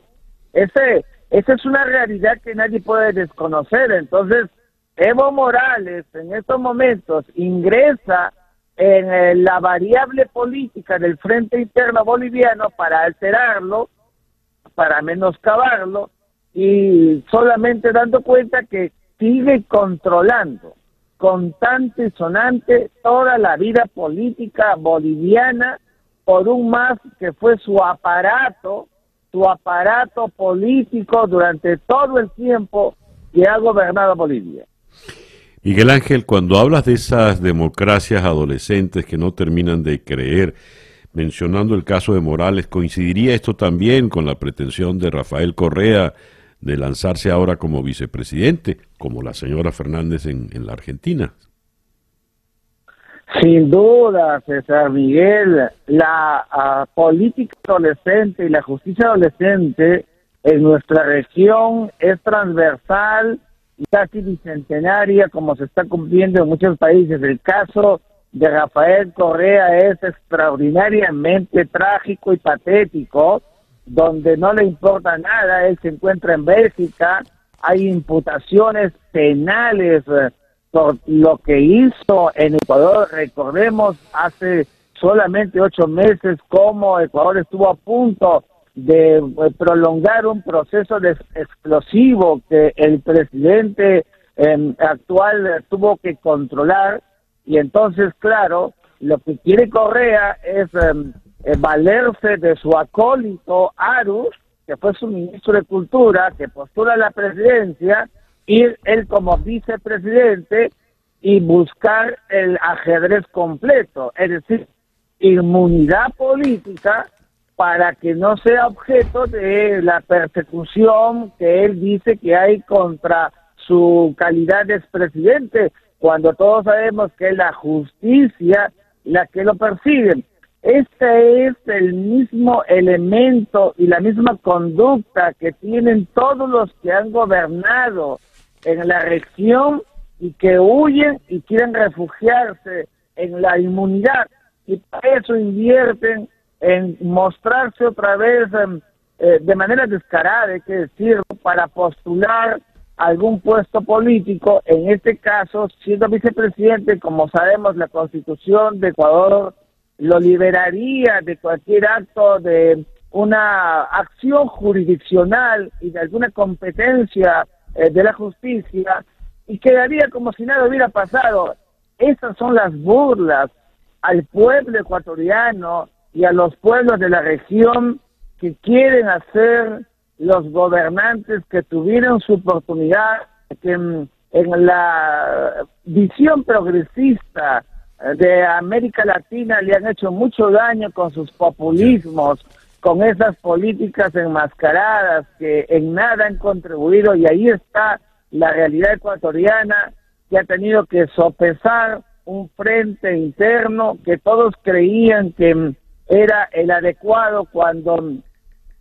Ese, esa es una realidad que nadie puede desconocer. Entonces, Evo Morales en estos momentos ingresa en eh, la variable política del Frente Interno Boliviano para alterarlo, para menoscabarlo y solamente dando cuenta que sigue controlando constante y sonante toda la vida política boliviana por un más que fue su aparato, su aparato político durante todo el tiempo que ha gobernado Bolivia. Miguel Ángel, cuando hablas de esas democracias adolescentes que no terminan de creer, mencionando el caso de Morales, ¿coincidiría esto también con la pretensión de Rafael Correa de lanzarse ahora como vicepresidente, como la señora Fernández en, la Argentina? Sin duda, César Miguel, la ah, política adolescente y la justicia adolescente en nuestra región es transversal casi bicentenaria como se está cumpliendo en muchos países. El caso de Rafael Correa es extraordinariamente trágico y patético, donde no le importa nada, él se encuentra en Bélgica, hay imputaciones penales eh, por lo que hizo en Ecuador. Recordemos hace solamente ocho meses cómo Ecuador estuvo a punto de eh, prolongar un proceso explosivo que el presidente em, actual tuvo que controlar. Y entonces, claro, lo que quiere Correa es em, eh, valerse de su acólito Arus, que fue su ministro de Cultura, que postula la presidencia, ir él como vicepresidente y buscar el ajedrez completo, es decir, inmunidad política para que no sea objeto de la persecución que él dice que hay contra su calidad de expresidente, cuando todos sabemos que es la justicia la que lo persigue. Este es el mismo elemento y la misma conducta que tienen todos los que han gobernado en la región y que huyen y quieren refugiarse en la inmunidad y para eso invierten en mostrarse otra vez em, eh, de manera descarada, hay que decir, para postular algún puesto político, en este caso, siendo vicepresidente, como sabemos, la constitución de Ecuador lo liberaría de cualquier acto de una acción jurisdiccional y de alguna competencia eh, de la justicia y quedaría como si nada hubiera pasado. Esas son las burlas al pueblo ecuatoriano y a los pueblos de la región que quieren hacer los gobernantes que tuvieron su oportunidad, que en, la visión progresista de América Latina le han hecho mucho daño con sus populismos, con esas políticas enmascaradas que en nada han contribuido y ahí está la realidad ecuatoriana que ha tenido que sopesar un frente interno que todos creían que era el adecuado cuando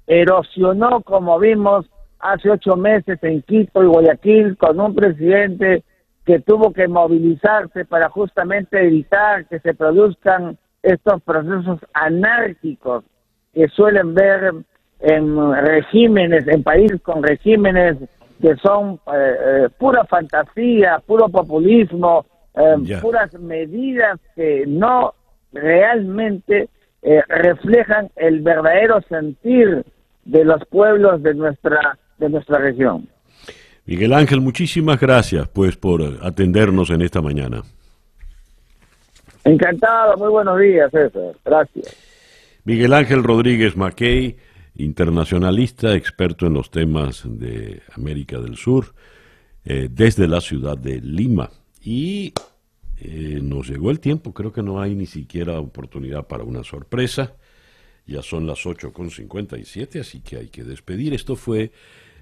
erosionó, como vimos hace ocho meses en Quito y Guayaquil, con un presidente que tuvo que movilizarse para justamente evitar que se produzcan estos procesos anárquicos que suelen ver en regímenes, en países con regímenes que son eh, eh, pura fantasía, puro populismo, eh, puras medidas que no realmente reflejan el verdadero sentir de los pueblos de nuestra de nuestra región. Miguel Ángel, muchísimas gracias pues por atendernos en esta mañana. Encantado, muy buenos días, César. Gracias. Miguel Ángel Rodríguez Mackey, internacionalista, experto en los temas de América del Sur, eh, desde la ciudad de Lima. Y eh, nos llegó el tiempo, creo que no hay ni siquiera oportunidad para una sorpresa. Ya son las 8.57, así que hay que despedir. Esto fue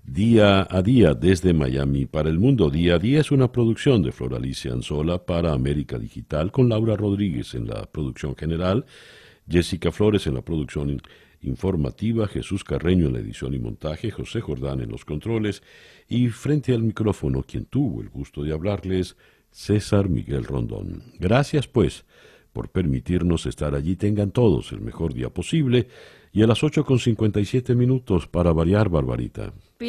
Día a Día desde Miami para el Mundo. Día a Día es una producción de Floralicia Anzola para América Digital con Laura Rodríguez en la producción general, Jessica Flores en la producción informativa, Jesús Carreño en la edición y montaje, José Jordán en los controles y frente al micrófono quien tuvo el gusto de hablarles, César Miguel Rondón. Gracias pues por permitirnos estar allí. Tengan todos el mejor día posible. Y a las 8 con 57 minutos para variar, Barbarita.